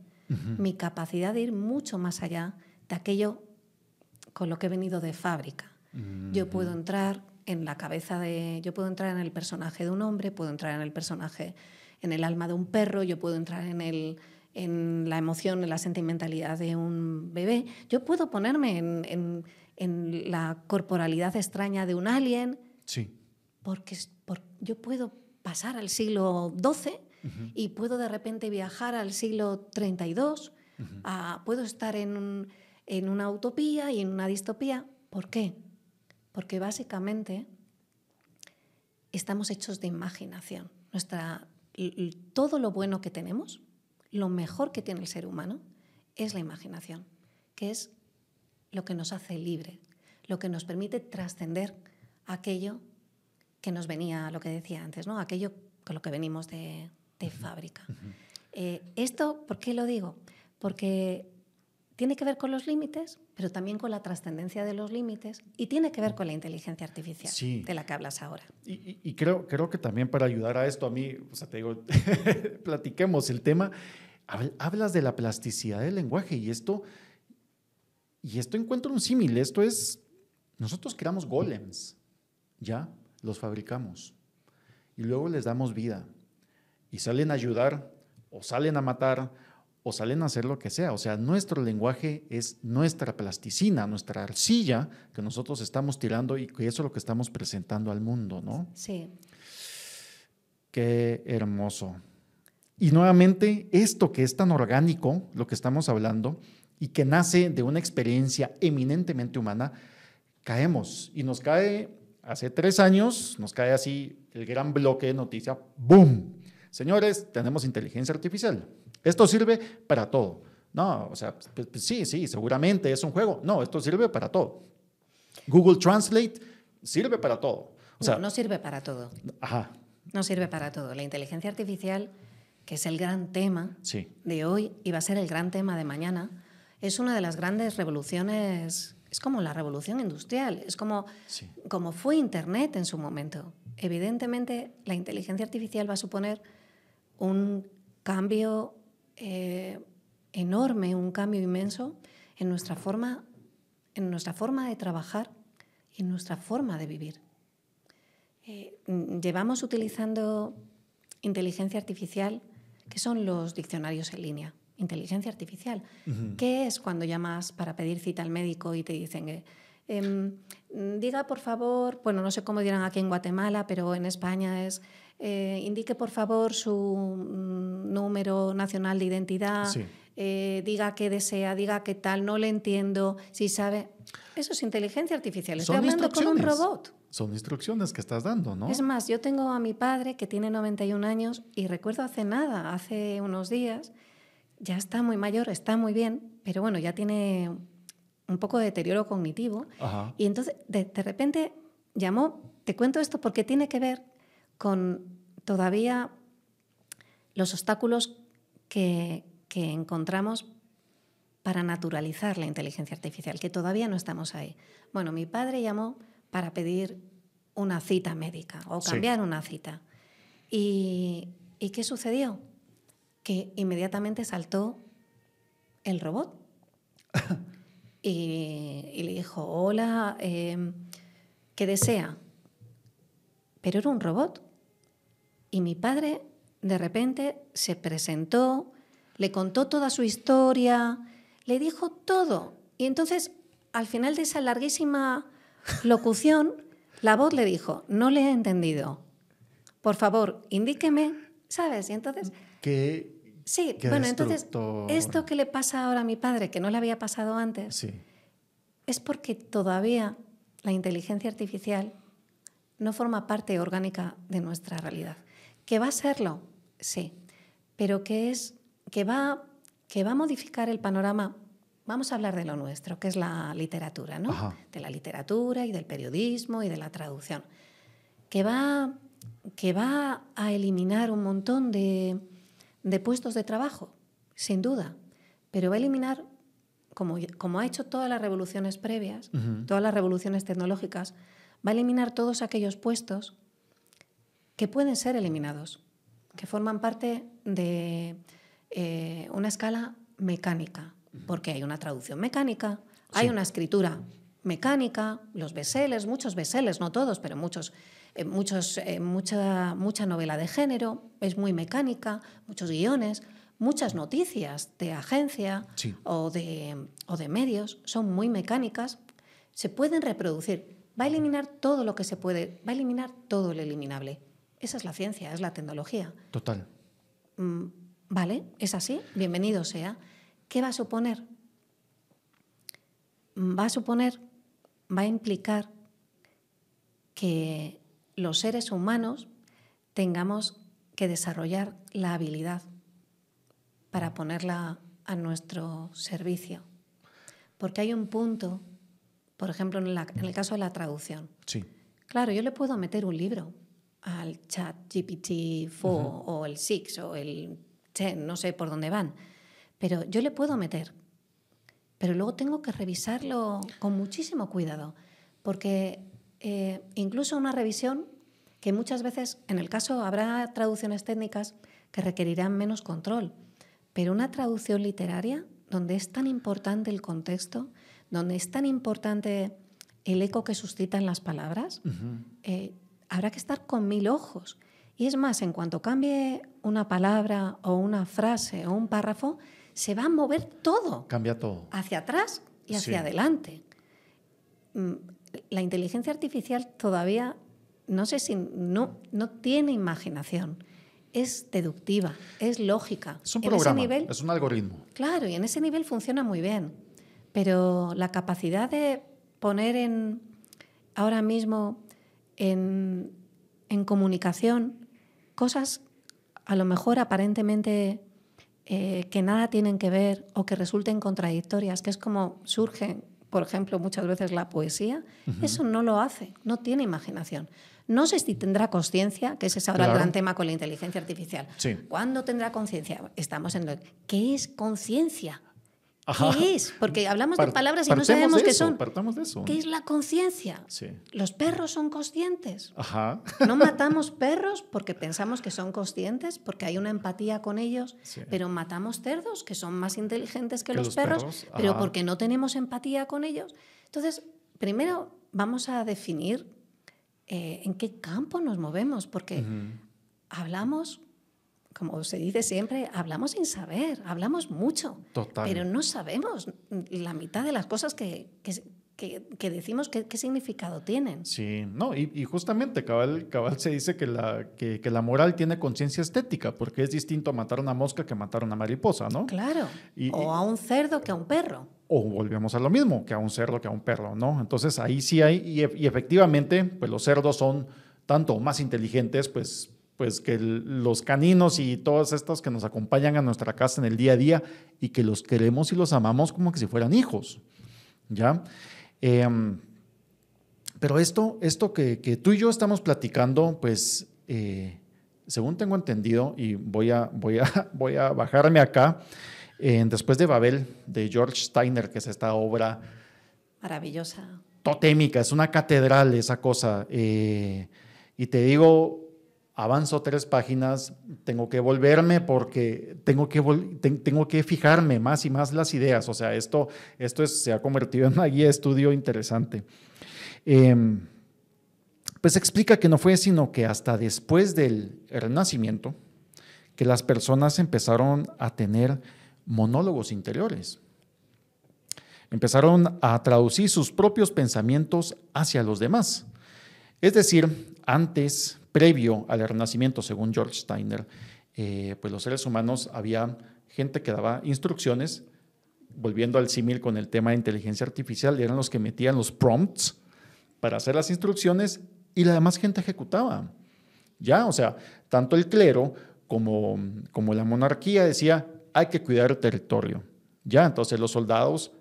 mi capacidad de ir mucho más allá de aquello con lo que he venido de fábrica. Yo puedo entrar en la cabeza de, yo puedo entrar en el personaje de un hombre, puedo entrar en el personaje, en el alma de un perro, yo puedo entrar en el en la emoción, en la sentimentalidad de un bebé, yo puedo ponerme en, en la corporalidad extraña de un alien. Sí. Porque, yo puedo pasar al siglo XII y puedo de repente viajar al siglo 32, puedo estar en, en una utopía y en una distopía. ¿Por qué? Porque básicamente estamos hechos de imaginación. Nuestra, todo lo bueno que tenemos, lo mejor que tiene el ser humano, es la imaginación, que es lo que nos hace libre, lo que nos permite trascender aquello que nos venía, lo que decía antes, ¿no? aquello con lo que venimos de, fábrica. Eh, esto, ¿por qué lo digo? Porque tiene que ver con los límites, pero también con la trascendencia de los límites y tiene que ver con la inteligencia artificial de la que hablas ahora. Y, creo, creo que también para ayudar a esto, a mí, o sea, te digo, platiquemos el tema, hablas de la plasticidad del lenguaje y esto, y esto encuentro un símil, esto es, nosotros creamos golems, ¿ya? Los fabricamos y luego les damos vida y salen a ayudar o salen a matar o salen a hacer lo que sea. O sea, nuestro lenguaje es nuestra plasticina, nuestra arcilla que nosotros estamos tirando y que eso es lo que estamos presentando al mundo, ¿no? Sí. Qué hermoso. Y nuevamente, esto que es tan orgánico, lo que estamos hablando, y que nace de una experiencia eminentemente humana, caemos y nos cae, hace tres años, nos cae así el gran bloque de noticia, ¡boom! Señores, tenemos inteligencia artificial. Esto sirve para todo. No, o sea, pues, pues, sí, sí, seguramente es un juego. No, esto sirve para todo. Google Translate sirve para todo. O sea, no, no sirve para todo. Ajá. No sirve para todo. La inteligencia artificial que es el gran tema de hoy y va a ser el gran tema de mañana, es una de las grandes revoluciones, es como la revolución industrial, es como, como fue Internet en su momento. Evidentemente, la inteligencia artificial va a suponer un cambio eh, enorme, un cambio inmenso en nuestra forma, en nuestra forma de trabajar y en nuestra forma de vivir. Eh, llevamos utilizando inteligencia artificial ¿Qué son los diccionarios en línea? Inteligencia artificial. ¿Qué es cuando llamas para pedir cita al médico y te dicen, eh, diga por favor, bueno, no sé cómo dirán aquí en Guatemala, pero en España es, eh, indique por favor su mm, número nacional de identidad, eh, diga qué desea, diga qué tal, no le entiendo, si sabe. Eso es inteligencia artificial. Estoy hablando con un robot. Son instrucciones que estás dando, ¿no? Es más, yo tengo a mi padre que tiene 91 años y recuerdo hace nada, hace unos días, ya está muy mayor, está muy bien, pero bueno, ya tiene un poco de deterioro cognitivo. Y entonces, de, repente, llamó, te cuento esto porque tiene que ver con todavía los obstáculos que, que encontramos para naturalizar la inteligencia artificial, que todavía no estamos ahí. Bueno, mi padre llamó para pedir una cita médica o cambiar una cita. Y, qué sucedió? Que inmediatamente saltó el robot y, le dijo, hola, em, ¿qué desea? Pero era un robot. Y mi padre de repente se presentó, le contó toda su historia, le dijo todo. Y entonces, al final de esa larguísima locución, la voz le dijo, no le he entendido. Por favor, indíqueme, ¿sabes? Y entonces... ¿Qué? Sí, bueno, entonces, esto que le pasa ahora a mi padre, que no le había pasado antes, es porque todavía la inteligencia artificial no forma parte orgánica de nuestra realidad. ¿Que va a serlo? Sí, pero que, es, que, va, que va a modificar el panorama Vamos a hablar de lo nuestro, que es la literatura, ¿no? De la literatura y del periodismo y de la traducción. Que va, que va a eliminar un montón de, puestos de trabajo, sin duda, pero va a eliminar, como, como ha hecho todas las revoluciones previas, todas las revoluciones tecnológicas, va a eliminar todos aquellos puestos que pueden ser eliminados, que forman parte de eh, una escala mecánica, porque hay una traducción mecánica, hay una escritura mecánica, los bestsellers, muchos bestsellers, no todos, pero muchos, eh, muchos eh, mucha, mucha novela de género, es muy mecánica, muchos guiones, muchas noticias de agencia o, de, o de medios son muy mecánicas, se pueden reproducir. Va a eliminar todo lo que se puede, va a eliminar todo lo eliminable. Esa es la ciencia, es la tecnología. Total. Mm, vale, es así, bienvenido sea. ¿Qué va a suponer? Va a suponer, va a implicar que los seres humanos tengamos que desarrollar la habilidad para ponerla a nuestro servicio. Porque hay un punto, por ejemplo, en, el caso de la traducción. Sí. Claro, yo le puedo meter un libro al chat GPT-4 o el 6 o el 10, no sé por dónde van, pero yo le puedo meter. Pero luego tengo que revisarlo con muchísimo cuidado, porque eh, incluso una revisión que muchas veces, en el caso, habrá traducciones técnicas que requerirán menos control, pero una traducción literaria, donde es tan importante el contexto, donde es tan importante el eco que suscitan las palabras, eh, habrá que estar con mil ojos. Y es más, en cuanto cambie una palabra o una frase o un párrafo, se va a mover todo. Cambia todo. Hacia atrás y hacia adelante. La inteligencia artificial todavía, no sé si no, no tiene imaginación es deductiva, es lógica. Es un programa, es un algoritmo. Claro, y en ese nivel funciona muy bien. Pero la capacidad de poner en ahora mismo en, comunicación cosas a lo mejor aparentemente eh, que nada tienen que ver o que resulten contradictorias, que es como surge, por ejemplo, muchas veces la poesía, eso no lo hace, no tiene imaginación. No sé si tendrá conciencia, que ese es ahora el gran tema con la inteligencia artificial. ¿Cuándo tendrá conciencia? Estamos en lo... ¿Qué es conciencia? ¿Qué es? Porque hablamos de palabras y no sabemos qué son. de eso. ¿Qué es la conciencia? Los perros son conscientes. Ajá. No matamos perros porque pensamos que son conscientes, porque hay una empatía con ellos, pero matamos cerdos que son más inteligentes que, los, perros, pero porque no tenemos empatía con ellos. Entonces, primero vamos a definir eh, en qué campo nos movemos, porque hablamos, como se dice siempre, hablamos sin saber, hablamos mucho, pero no sabemos la mitad de las cosas que, que, decimos qué, significado tienen. Sí, no, y, justamente cabal, cabal se dice que la, que, la moral tiene conciencia estética, porque es distinto matar a una mosca que matar a una mariposa, ¿no? Claro, o a un cerdo que a un perro o volvemos a lo mismo, que a un cerdo, que a un perro, ¿no? Entonces ahí sí hay, y, efectivamente, pues los cerdos son tanto más inteligentes, pues, pues que los caninos y todos estos que nos acompañan a nuestra casa en el día a día y que los queremos y los amamos como que si fueran hijos, ¿ya? Em, pero esto, esto que, tú y yo estamos platicando, pues, eh, según tengo entendido, y voy a, voy a, voy a bajarme acá, Después de Babel, de George Steiner, que es esta obra maravillosa. Totémica, es una catedral esa cosa. Eh, y te digo, avanzo tres páginas, tengo que volverme porque tengo que, tengo que fijarme más y más las ideas. O sea, esto, esto se ha convertido en una guía de estudio interesante. Em, pues explica que no fue sino que hasta después del Renacimiento que las personas empezaron a tener monólogos interiores. Empezaron a traducir sus propios pensamientos hacia los demás. Es decir, antes, previo al Renacimiento, según George Steiner, eh, pues los seres humanos había gente que daba instrucciones, volviendo al símil con el tema de inteligencia artificial, eran los que metían los prompts para hacer las instrucciones y la demás gente ejecutaba. Ya, o sea, tanto el clero como, como la monarquía decía, hay que cuidar el territorio. Ya, entonces los soldados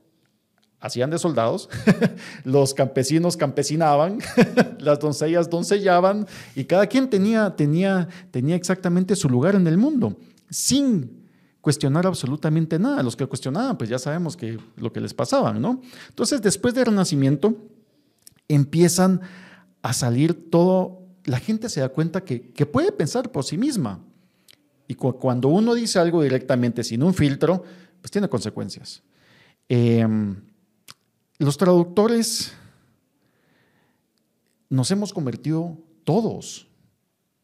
hacían de soldados, los campesinos campesinaban, las doncellas doncellaban y cada quien tenía, tenía, tenía exactamente su lugar en el mundo, sin cuestionar absolutamente nada. Los que cuestionaban, pues ya sabemos que lo que les pasaba, ¿no? Entonces, después del Renacimiento, empiezan a salir todo, la gente se da cuenta que, que puede pensar por sí misma. Y cuando uno dice algo directamente sin un filtro, pues tiene consecuencias. Em, los traductores nos hemos convertido todos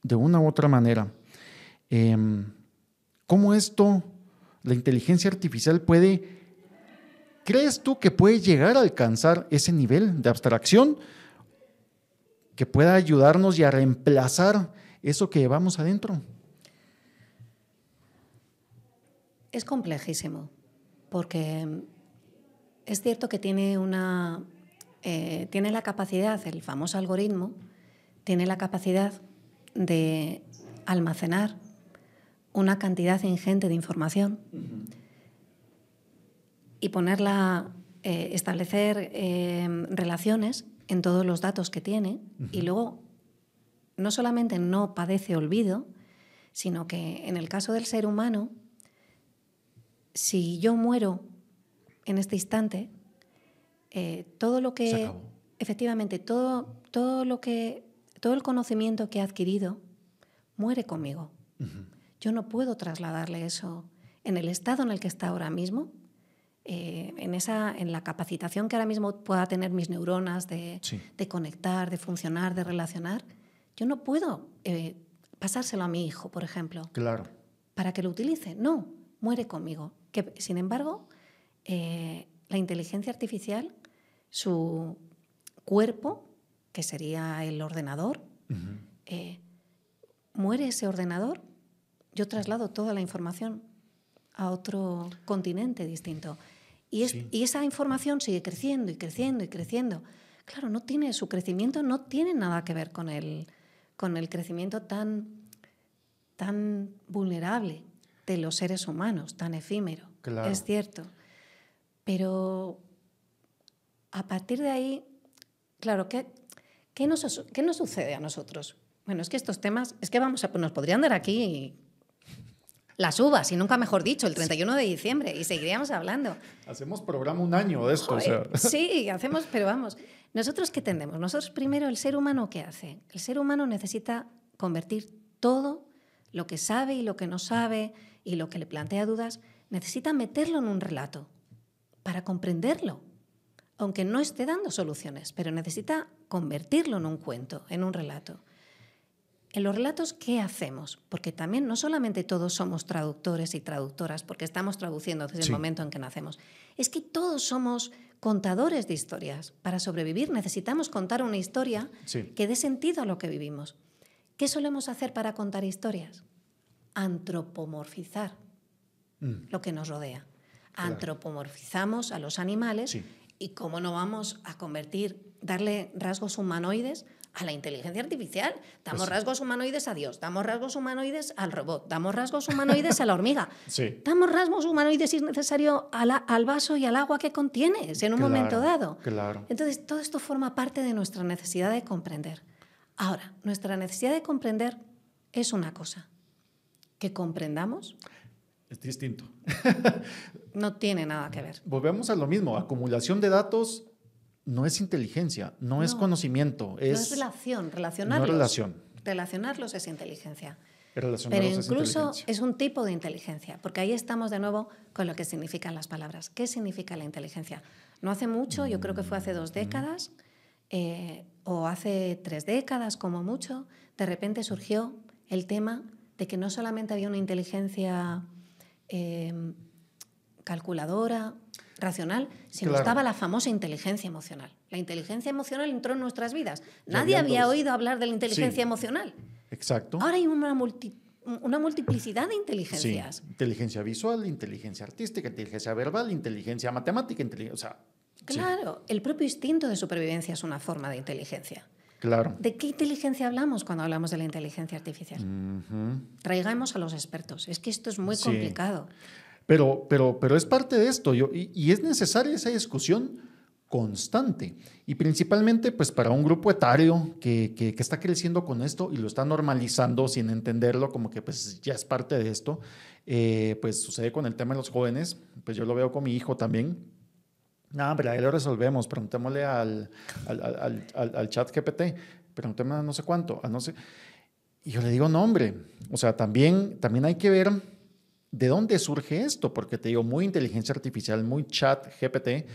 de una u otra manera. Eh, ¿Cómo esto, la inteligencia artificial puede ¿crees tú que puede llegar a alcanzar ese nivel de abstracción que pueda ayudarnos y a reemplazar eso que llevamos adentro? Es complejísimo, porque es cierto que tiene una eh, tiene la capacidad, el famoso algoritmo, tiene la capacidad de almacenar una cantidad ingente de información y ponerla, eh, establecer eh, relaciones en todos los datos que tiene y luego no solamente no padece olvido, sino que en el caso del ser humano, si yo muero en este instante, eh, todo lo que... Efectivamente, todo, todo lo que... Todo el conocimiento que he adquirido muere conmigo. Yo no puedo trasladarle eso en el estado en el que está ahora mismo, eh, en, esa, en la capacitación que ahora mismo pueda tener mis neuronas de, de conectar, de funcionar, de relacionar. Yo no puedo eh, pasárselo a mi hijo, por ejemplo. Claro. Para que lo utilice. No, muere conmigo. Que, sin embargo, la inteligencia artificial su cuerpo, que sería el ordenador, eh, muere ese ordenador, yo traslado toda la información a otro continente distinto. Y, esa información sigue creciendo y creciendo y creciendo. Claro, no tiene, su crecimiento no tiene nada que ver con el, con el crecimiento tan, tan vulnerable de los seres humanos, tan efímero. Es cierto. Pero a partir de ahí, claro, ¿qué, qué, nos, ¿qué nos sucede a nosotros? Bueno, es que estos temas, es que vamos a, nos podrían dar aquí las uvas, y nunca mejor dicho, el 31 de diciembre, y seguiríamos hablando. Hacemos programa un año de esto. Sí, hacemos, pero vamos, nosotros qué tendemos? Nosotros primero, el ser humano, ¿qué hace? El ser humano necesita convertir todo lo que sabe y lo que no sabe y lo que le plantea dudas, necesita meterlo en un relato para comprenderlo aunque no esté dando soluciones, pero necesita convertirlo en un cuento, en un relato. En los relatos, ¿qué hacemos? Porque también no solamente todos somos traductores y traductoras, porque estamos traduciendo desde el momento en que nacemos, es que todos somos contadores de historias. Para sobrevivir necesitamos contar una historia que dé sentido a lo que vivimos. ¿Qué solemos hacer para contar historias? Antropomorfizar mm. lo que nos rodea. Antropomorfizamos a los animales ¿Y cómo no vamos a convertir, darle rasgos humanoides a la inteligencia artificial? Damos pues rasgos humanoides a Dios, damos rasgos humanoides al robot, damos rasgos humanoides a la hormiga, damos rasgos humanoides si es necesario al vaso y al agua que contienes en un momento dado. Claro. Entonces, todo esto forma parte de nuestra necesidad de comprender. Ahora, nuestra necesidad de comprender es una cosa, que comprendamos es distinto. no tiene nada que ver. Volvemos a lo mismo. Acumulación de datos no es inteligencia, no, es conocimiento. Es, no es relación. Relacionarlos. No relación. Relacionarlos es inteligencia. Pero incluso es, un tipo de inteligencia, porque ahí estamos de nuevo con lo que significan las palabras. ¿Qué significa la inteligencia? No hace mucho, yo creo que fue hace dos mm. décadas, eh, o hace tres décadas como mucho, de repente surgió el tema de que no solamente había una inteligencia Em, calculadora, racional, sino estaba la famosa inteligencia emocional. La inteligencia emocional entró en nuestras vidas. Nadie había oído hablar de la inteligencia emocional. Exacto. Ahora hay una, una multiplicidad de inteligencias. Inteligencia visual, inteligencia artística, inteligencia verbal, inteligencia matemática, inteligencia... claro, el propio instinto de supervivencia es una forma de inteligencia. Claro. ¿De qué inteligencia hablamos cuando hablamos de la inteligencia artificial? Traigamos a los expertos. Es que esto es muy complicado. Pero, pero, pero es parte de esto yo, y, es necesaria esa discusión constante y principalmente pues para un grupo etario que, que, está creciendo con esto y lo está normalizando sin entenderlo como que pues ya es parte de esto eh, pues sucede con el tema de los jóvenes pues yo lo veo con mi hijo también no, pero ahí lo resolvemos. Preguntémosle al, al, al, al, chat GPT, preguntémosle a no sé cuánto, a no sé. Y yo le digo, no, hombre, o sea, también, también hay que ver de dónde surge esto, porque te digo, muy inteligencia artificial, muy chat GPT,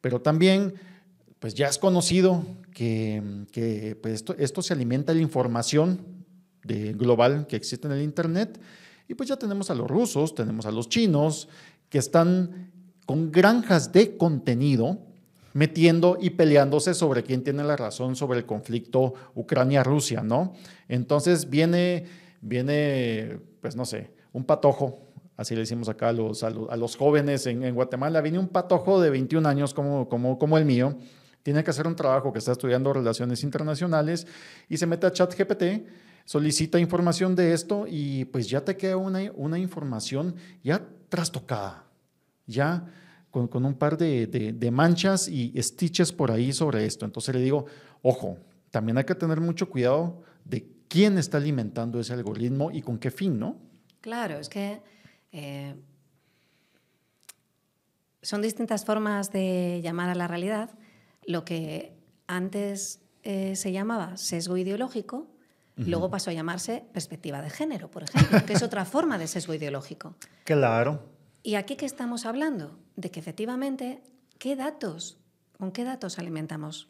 pero también, pues ya es conocido que, que pues esto, esto se alimenta de la información de, global que existe en el Internet, y pues ya tenemos a los rusos, tenemos a los chinos, que están con granjas de contenido metiendo y peleándose sobre quién tiene la razón sobre el conflicto Ucrania-Rusia, ¿no? Entonces viene, viene, pues no sé, un patojo, así le decimos acá a los, a los, jóvenes en, Guatemala, viene un patojo de 21 años como, como, como el mío, tiene que hacer un trabajo que está estudiando relaciones internacionales y se mete a ChatGPT, solicita información de esto y pues ya te queda una, una información ya trastocada, ya con, con un par de, de, manchas y stitches por ahí sobre esto. Entonces le digo, ojo, también hay que tener mucho cuidado de quién está alimentando ese algoritmo y con qué fin, ¿no? Claro, es que eh, son distintas formas de llamar a la realidad. Lo que antes eh, se llamaba sesgo ideológico, luego pasó a llamarse perspectiva de género, por ejemplo, que es otra forma de sesgo ideológico. Claro. ¿Y aquí qué estamos hablando? De que efectivamente, ¿qué datos, con qué datos alimentamos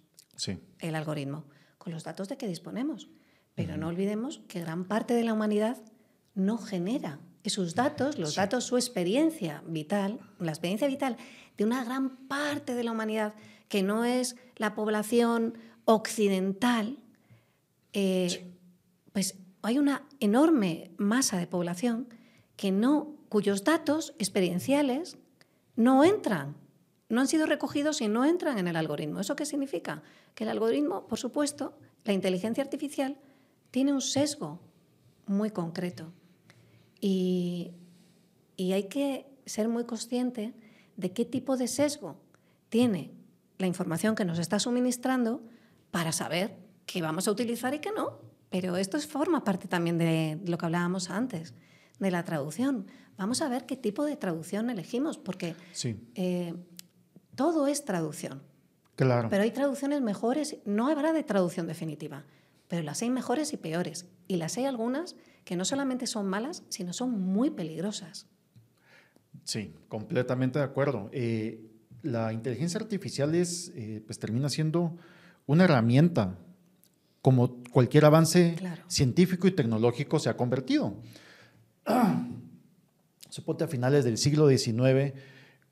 el algoritmo? Con los datos de que disponemos. Pero no olvidemos que gran parte de la humanidad no genera esos datos, los datos, su experiencia vital, la experiencia vital de una gran parte de la humanidad que no es la población occidental, eh, pues hay una enorme masa de población que no, cuyos datos experienciales no entran, no han sido recogidos y no entran en el algoritmo. ¿Eso qué significa? Que el algoritmo, por supuesto, la inteligencia artificial, tiene un sesgo muy concreto. Y, y hay que ser muy consciente de qué tipo de sesgo tiene la información que nos está suministrando para saber qué vamos a utilizar y qué no. Pero esto forma parte también de lo que hablábamos antes, de la traducción. Vamos a ver qué tipo de traducción elegimos, porque eh, todo es traducción. Claro. Pero hay traducciones mejores, no habrá de traducción definitiva, pero las hay mejores y peores. Y las hay algunas que no solamente son malas, sino son muy peligrosas. Sí, completamente de acuerdo. Eh, la inteligencia artificial es, eh, pues termina siendo una herramienta como cualquier avance científico y tecnológico se ha convertido. Suponte a finales del siglo XIX,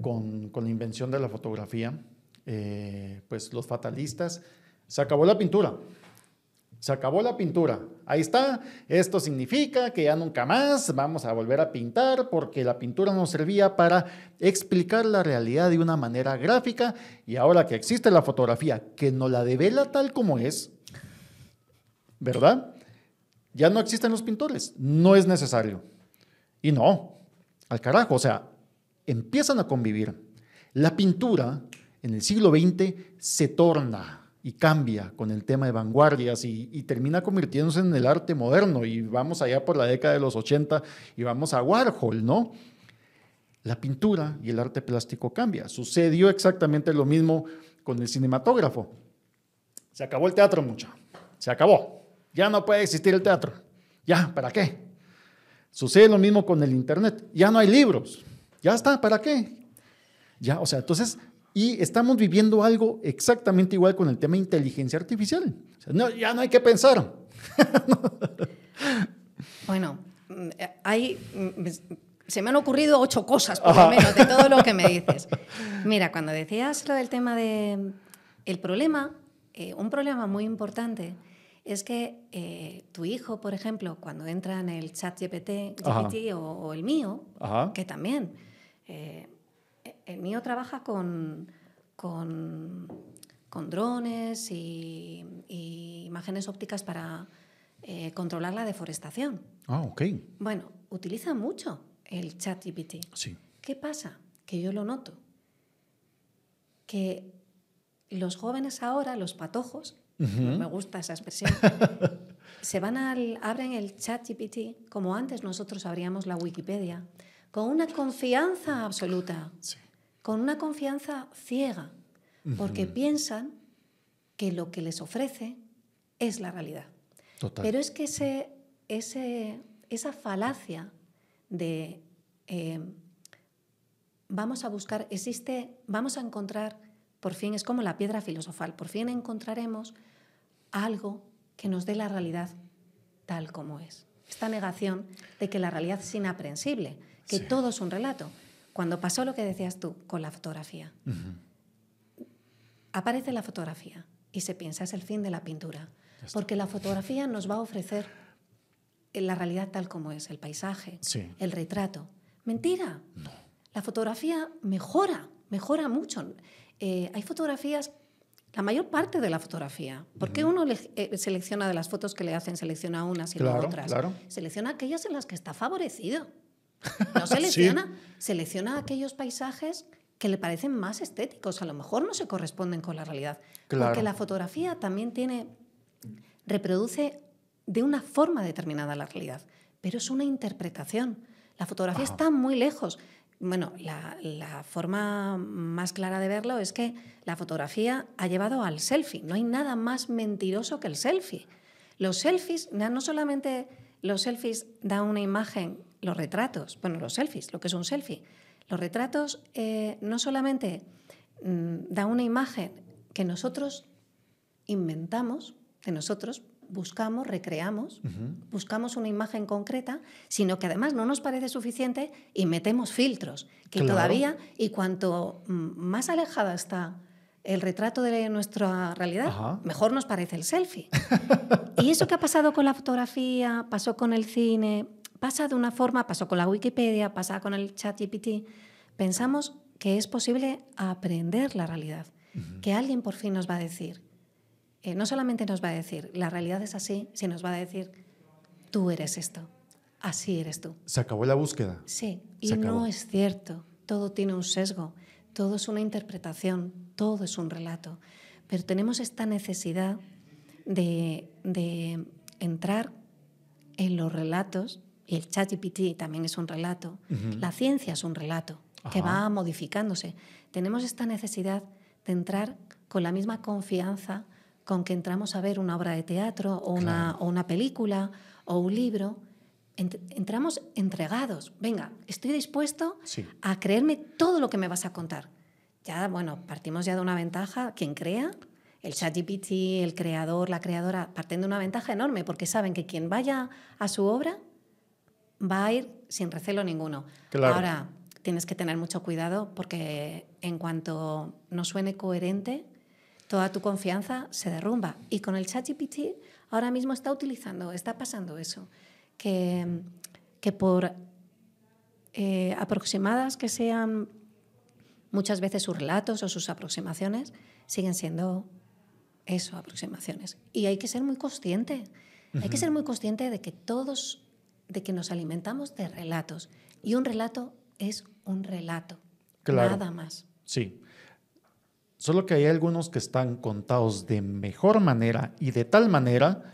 con, la invención de la fotografía, eh, pues los fatalistas, se acabó la pintura. Se acabó la pintura. Ahí está. Esto significa que ya nunca más vamos a volver a pintar porque la pintura nos servía para explicar la realidad de una manera gráfica y ahora que existe la fotografía que nos la devela tal como es, ¿verdad? Ya no existen los pintores, no es necesario. Y no, al carajo, o sea, empiezan a convivir. La pintura en el siglo XX se torna y cambia con el tema de vanguardias y, termina convirtiéndose en el arte moderno y vamos allá por la década de los 80 y vamos a Warhol, ¿no? La pintura y el arte plástico cambia. Sucedió exactamente lo mismo con el cinematógrafo. Se acabó el teatro, mucho. Se acabó. Ya no puede existir el teatro. Ya, ¿para qué? Sucede lo mismo con el Internet. Ya no hay libros. Ya está, ¿para qué? Ya, o sea, entonces, y estamos viviendo algo exactamente igual con el tema de inteligencia artificial. no, ya no hay que pensar. bueno, hay, se me han ocurrido ocho cosas, por lo menos, de todo lo que me dices. Mira, cuando decías lo del tema de... El problema, eh, un problema muy importante es que eh, tu hijo, por ejemplo, cuando entra en el chat GPT, o, el mío, que también, eh, el mío trabaja con, con, drones y, imágenes ópticas para eh, controlar la deforestación. Ah, ok. Bueno, utiliza mucho el chat GPT. Sí. ¿Qué pasa? Que yo lo noto. Que los jóvenes ahora, los patojos, me gusta esa expresión. Se van al, abren el chat GPT como antes nosotros abríamos la Wikipedia, con una confianza absoluta, con una confianza ciega, porque piensan que lo que les ofrece es la realidad. Pero es que ese, ese, esa falacia de eh, vamos a buscar, existe, vamos a encontrar, por fin es como la piedra filosofal, por fin encontraremos algo que nos dé la realidad tal como es. Esta negación de que la realidad es inaprensible, que todo es un relato. Cuando pasó lo que decías tú con la fotografía, aparece la fotografía y se piensa es el fin de la pintura, porque la fotografía nos va a ofrecer la realidad tal como es, el paisaje, el retrato. Mentira. La fotografía mejora, mejora mucho. Eh, hay fotografías, la mayor parte de la fotografía. ¿Por qué uno eh, selecciona de las fotos que le hacen, selecciona unas y no otras? Selecciona aquellas en las que está favorecido. No selecciona, selecciona aquellos paisajes que le parecen más estéticos, a lo mejor no se corresponden con la realidad. Porque la fotografía también tiene, reproduce de una forma determinada la realidad, pero es una interpretación. La fotografía está muy lejos. Bueno, la, forma más clara de verlo es que la fotografía ha llevado al selfie. No hay nada más mentiroso que el selfie. Los selfies, no solamente los selfies dan una imagen, los retratos, bueno, los selfies, lo que es un selfie, los retratos eh, no solamente mm, dan una imagen que nosotros inventamos de nosotros, buscamos, recreamos, buscamos una imagen concreta, sino que además no nos parece suficiente y metemos filtros, que todavía, y cuanto mm, más alejada está el retrato de nuestra realidad, mejor nos parece el selfie. y eso que ha pasado con la fotografía, pasó con el cine, pasa de una forma, pasó con la Wikipedia, pasa con el chat GPT, pensamos que es posible aprender la realidad, que alguien por fin nos va a decir, eh, no solamente nos va a decir, la realidad es así, sino nos va a decir, tú eres esto, así eres tú. Se acabó la búsqueda. Sí, y no es cierto, todo tiene un sesgo, todo es una interpretación, todo es un relato, pero tenemos esta necesidad de, entrar en los relatos, y el ChatGPT también es un relato, la ciencia es un relato que va modificándose. Tenemos esta necesidad de entrar con la misma confianza con que entramos a ver una obra de teatro o, una, o una, película o un libro, entramos entregados. Venga, estoy dispuesto a creerme todo lo que me vas a contar. Ya, bueno, partimos ya de una ventaja. Quien crea, el ChatGPT, el creador, la creadora, parten de una ventaja enorme porque saben que quien vaya a su obra va a ir sin recelo ninguno. Ahora, tienes que tener mucho cuidado porque en cuanto no suene coherente, toda tu confianza se derrumba. Y con el ChatGPT ahora mismo está utilizando, está pasando eso, que, que por eh, aproximadas que sean muchas veces sus relatos o sus aproximaciones, siguen siendo eso, aproximaciones. Y hay que ser muy consciente, hay que ser muy consciente de que todos, de que nos alimentamos de relatos. Y un relato es un relato, nada más. Sí. Solo que hay algunos que están contados de mejor manera y de tal manera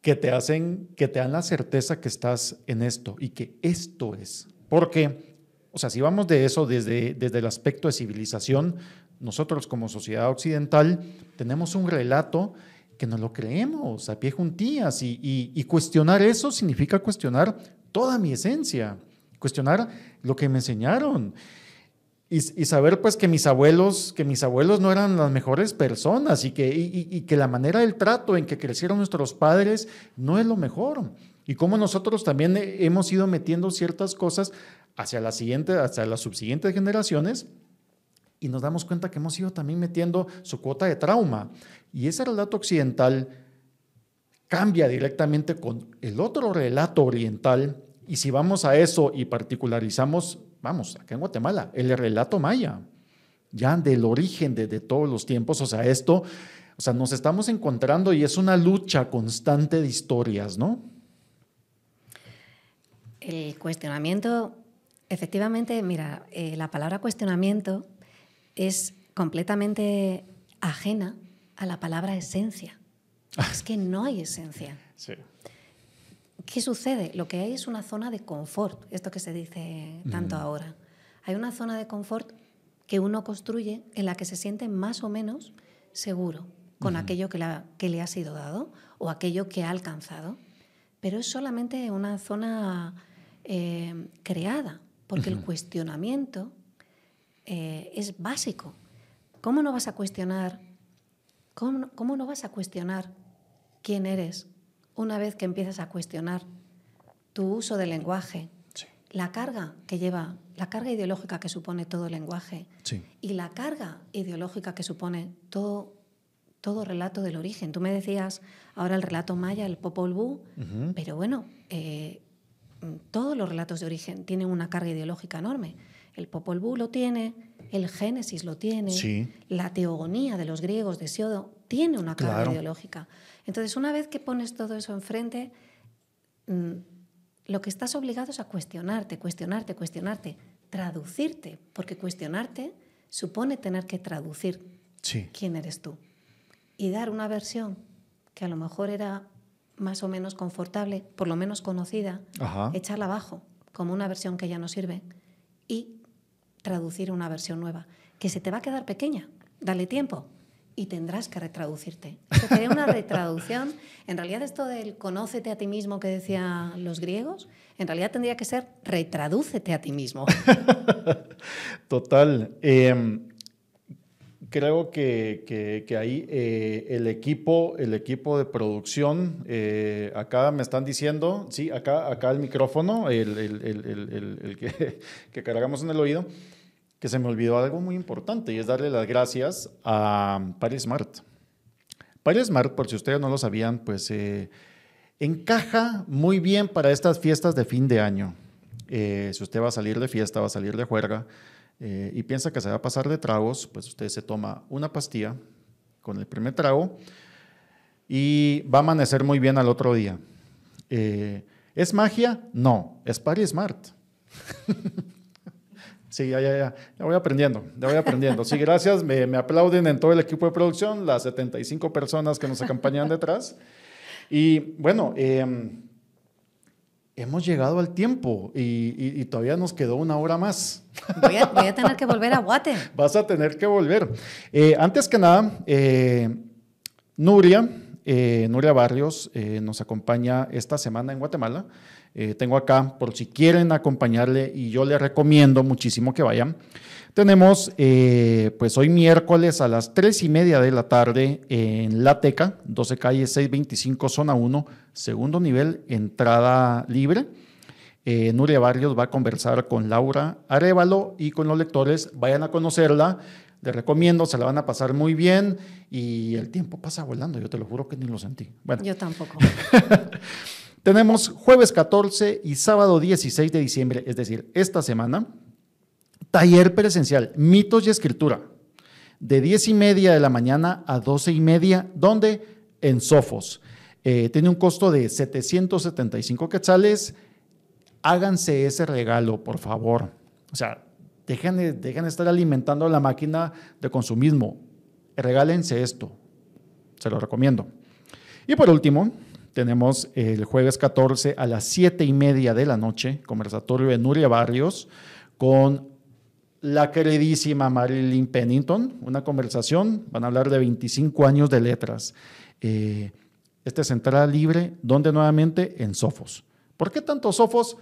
que te hacen, que te dan la certeza que estás en esto y que esto es. Porque, o sea, si vamos de eso desde, desde el aspecto de civilización, nosotros como sociedad occidental tenemos un relato que nos lo creemos a pie juntillas y, y cuestionar eso significa cuestionar toda mi esencia, cuestionar lo que me enseñaron. Y, saber pues que mis abuelos, que mis abuelos no eran las mejores personas y que, y, que la manera del trato en que crecieron nuestros padres no es lo mejor. Y cómo nosotros también hemos ido metiendo ciertas cosas hacia, la siguiente, hacia las subsiguientes generaciones y nos damos cuenta que hemos ido también metiendo su cuota de trauma. Y ese relato occidental cambia directamente con el otro relato oriental. Y si vamos a eso y particularizamos vamos, acá en Guatemala, el relato maya, ya del origen de, todos los tiempos, o sea, esto, o sea, nos estamos encontrando y es una lucha constante de historias, ¿no? El cuestionamiento, efectivamente, mira, eh, la palabra cuestionamiento es completamente ajena a la palabra esencia. es que no hay esencia. Sí. ¿Qué sucede? Lo que hay es una zona de confort, esto que se dice tanto ahora. Hay una zona de confort que uno construye en la que se siente más o menos seguro con aquello que, le ha sido dado o aquello que ha alcanzado. Pero es solamente una zona eh, creada, porque el cuestionamiento eh, es básico. ¿Cómo no vas a cuestionar? cómo no vas a cuestionar quién eres? Una vez que empiezas a cuestionar tu uso del lenguaje, la carga que lleva, la carga ideológica que supone todo el lenguaje y la carga ideológica que supone todo, todo relato del origen. Tú me decías ahora el relato maya, el Popol Vuh, pero bueno, eh, todos los relatos de origen tienen una carga ideológica enorme. El Popol Vuh lo tiene, el Génesis lo tiene, la teogonía de los griegos de Siodo tiene una carga ideológica. Entonces, una vez que pones todo eso enfrente, mm, lo que estás obligado es a cuestionarte, cuestionarte, cuestionarte, traducirte, porque cuestionarte supone tener que traducir quién eres tú y dar una versión que a lo mejor era más o menos confortable, por lo menos conocida, echarla abajo como una versión que ya no sirve y traducir una versión nueva, que se te va a quedar pequeña, dale tiempo y tendrás que retraducirte. sería una retraducción. En realidad esto del conócete a ti mismo que decían los griegos, en realidad tendría que ser retradúcete a ti mismo. Total. Em, creo que, que, ahí eh, el, equipo, el equipo de producción, eh, acá me están diciendo, sí, acá, acá el micrófono, el, que, cargamos en el oído, que se me olvidó algo muy importante y es darle las gracias a Paris Smart. Paris Smart, por si ustedes no lo sabían, pues eh, encaja muy bien para estas fiestas de fin de año. si usted va a salir de fiesta, va a salir de juerga, eh, y piensa que se va a pasar de tragos, pues usted se toma una pastilla con el primer trago y va a amanecer muy bien al otro día. Eh, ¿Es magia? No, es Party Smart. sí, ya, ya, ya, ya voy aprendiendo, ya voy aprendiendo. Sí, gracias, me, me aplauden en todo el equipo de producción, las 75 personas que nos acompañan detrás. Y bueno, eh, hemos llegado al tiempo y, todavía nos quedó una hora más. Voy a, tener que volver a Guate. Vas a tener que volver. Eh, antes que nada, eh, Nuria, eh, Nuria Barrios, nos acompaña esta semana en Guatemala. Tengo acá, por si quieren acompañarle, y yo le recomiendo muchísimo que vayan. Tenemos, eh, pues hoy miércoles a las 3 y media de la tarde en La Teca, 12 calle 625, zona 1, segundo nivel, entrada libre. Eh, Nuria Barrios va a conversar con Laura Arevalo y con los lectores. Vayan a conocerla. Les recomiendo, se la van a pasar muy bien y el tiempo pasa volando. Yo te lo juro que ni lo sentí. Bueno. Yo tampoco. Tenemos jueves 14 y sábado 16 de diciembre, es decir, esta semana, Taller presencial, mitos y escritura, de 10 y media de la mañana a 12 y media, ¿dónde? En Sofos. Eh, tiene un costo de 775 quetzales. Háganse ese regalo, por favor. O sea, dejen de, dejen de estar alimentando la máquina de consumismo. Regálense esto. Se lo recomiendo. Y por último, tenemos el jueves 14 a las 7 y media de la noche, conversatorio de Nuria Barrios con la queridísima Marilyn Pennington, una conversación, van a hablar de 25 años de letras. Eh, esta es entrada libre, donde nuevamente en Sofos. ¿Por qué tanto Sofos?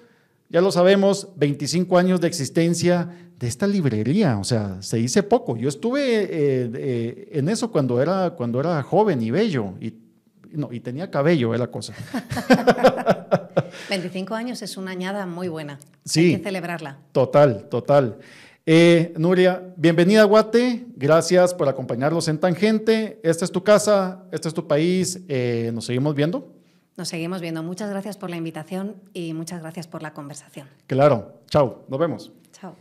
Ya lo sabemos, 25 años de existencia de esta librería, o sea, se dice poco. Yo estuve eh, eh, en eso cuando era, cuando era joven y bello, y, no, y tenía cabello, es la cosa. 25 años es una añada muy buena. Sí. Hay que celebrarla. Total, total. Eh, Nuria, bienvenida a Guate. Gracias por acompañarnos en Tangente. Esta es tu casa, este es tu país. Eh, Nos seguimos viendo. Nos seguimos viendo. Muchas gracias por la invitación y muchas gracias por la conversación. Claro. Chao. Nos vemos. Chao.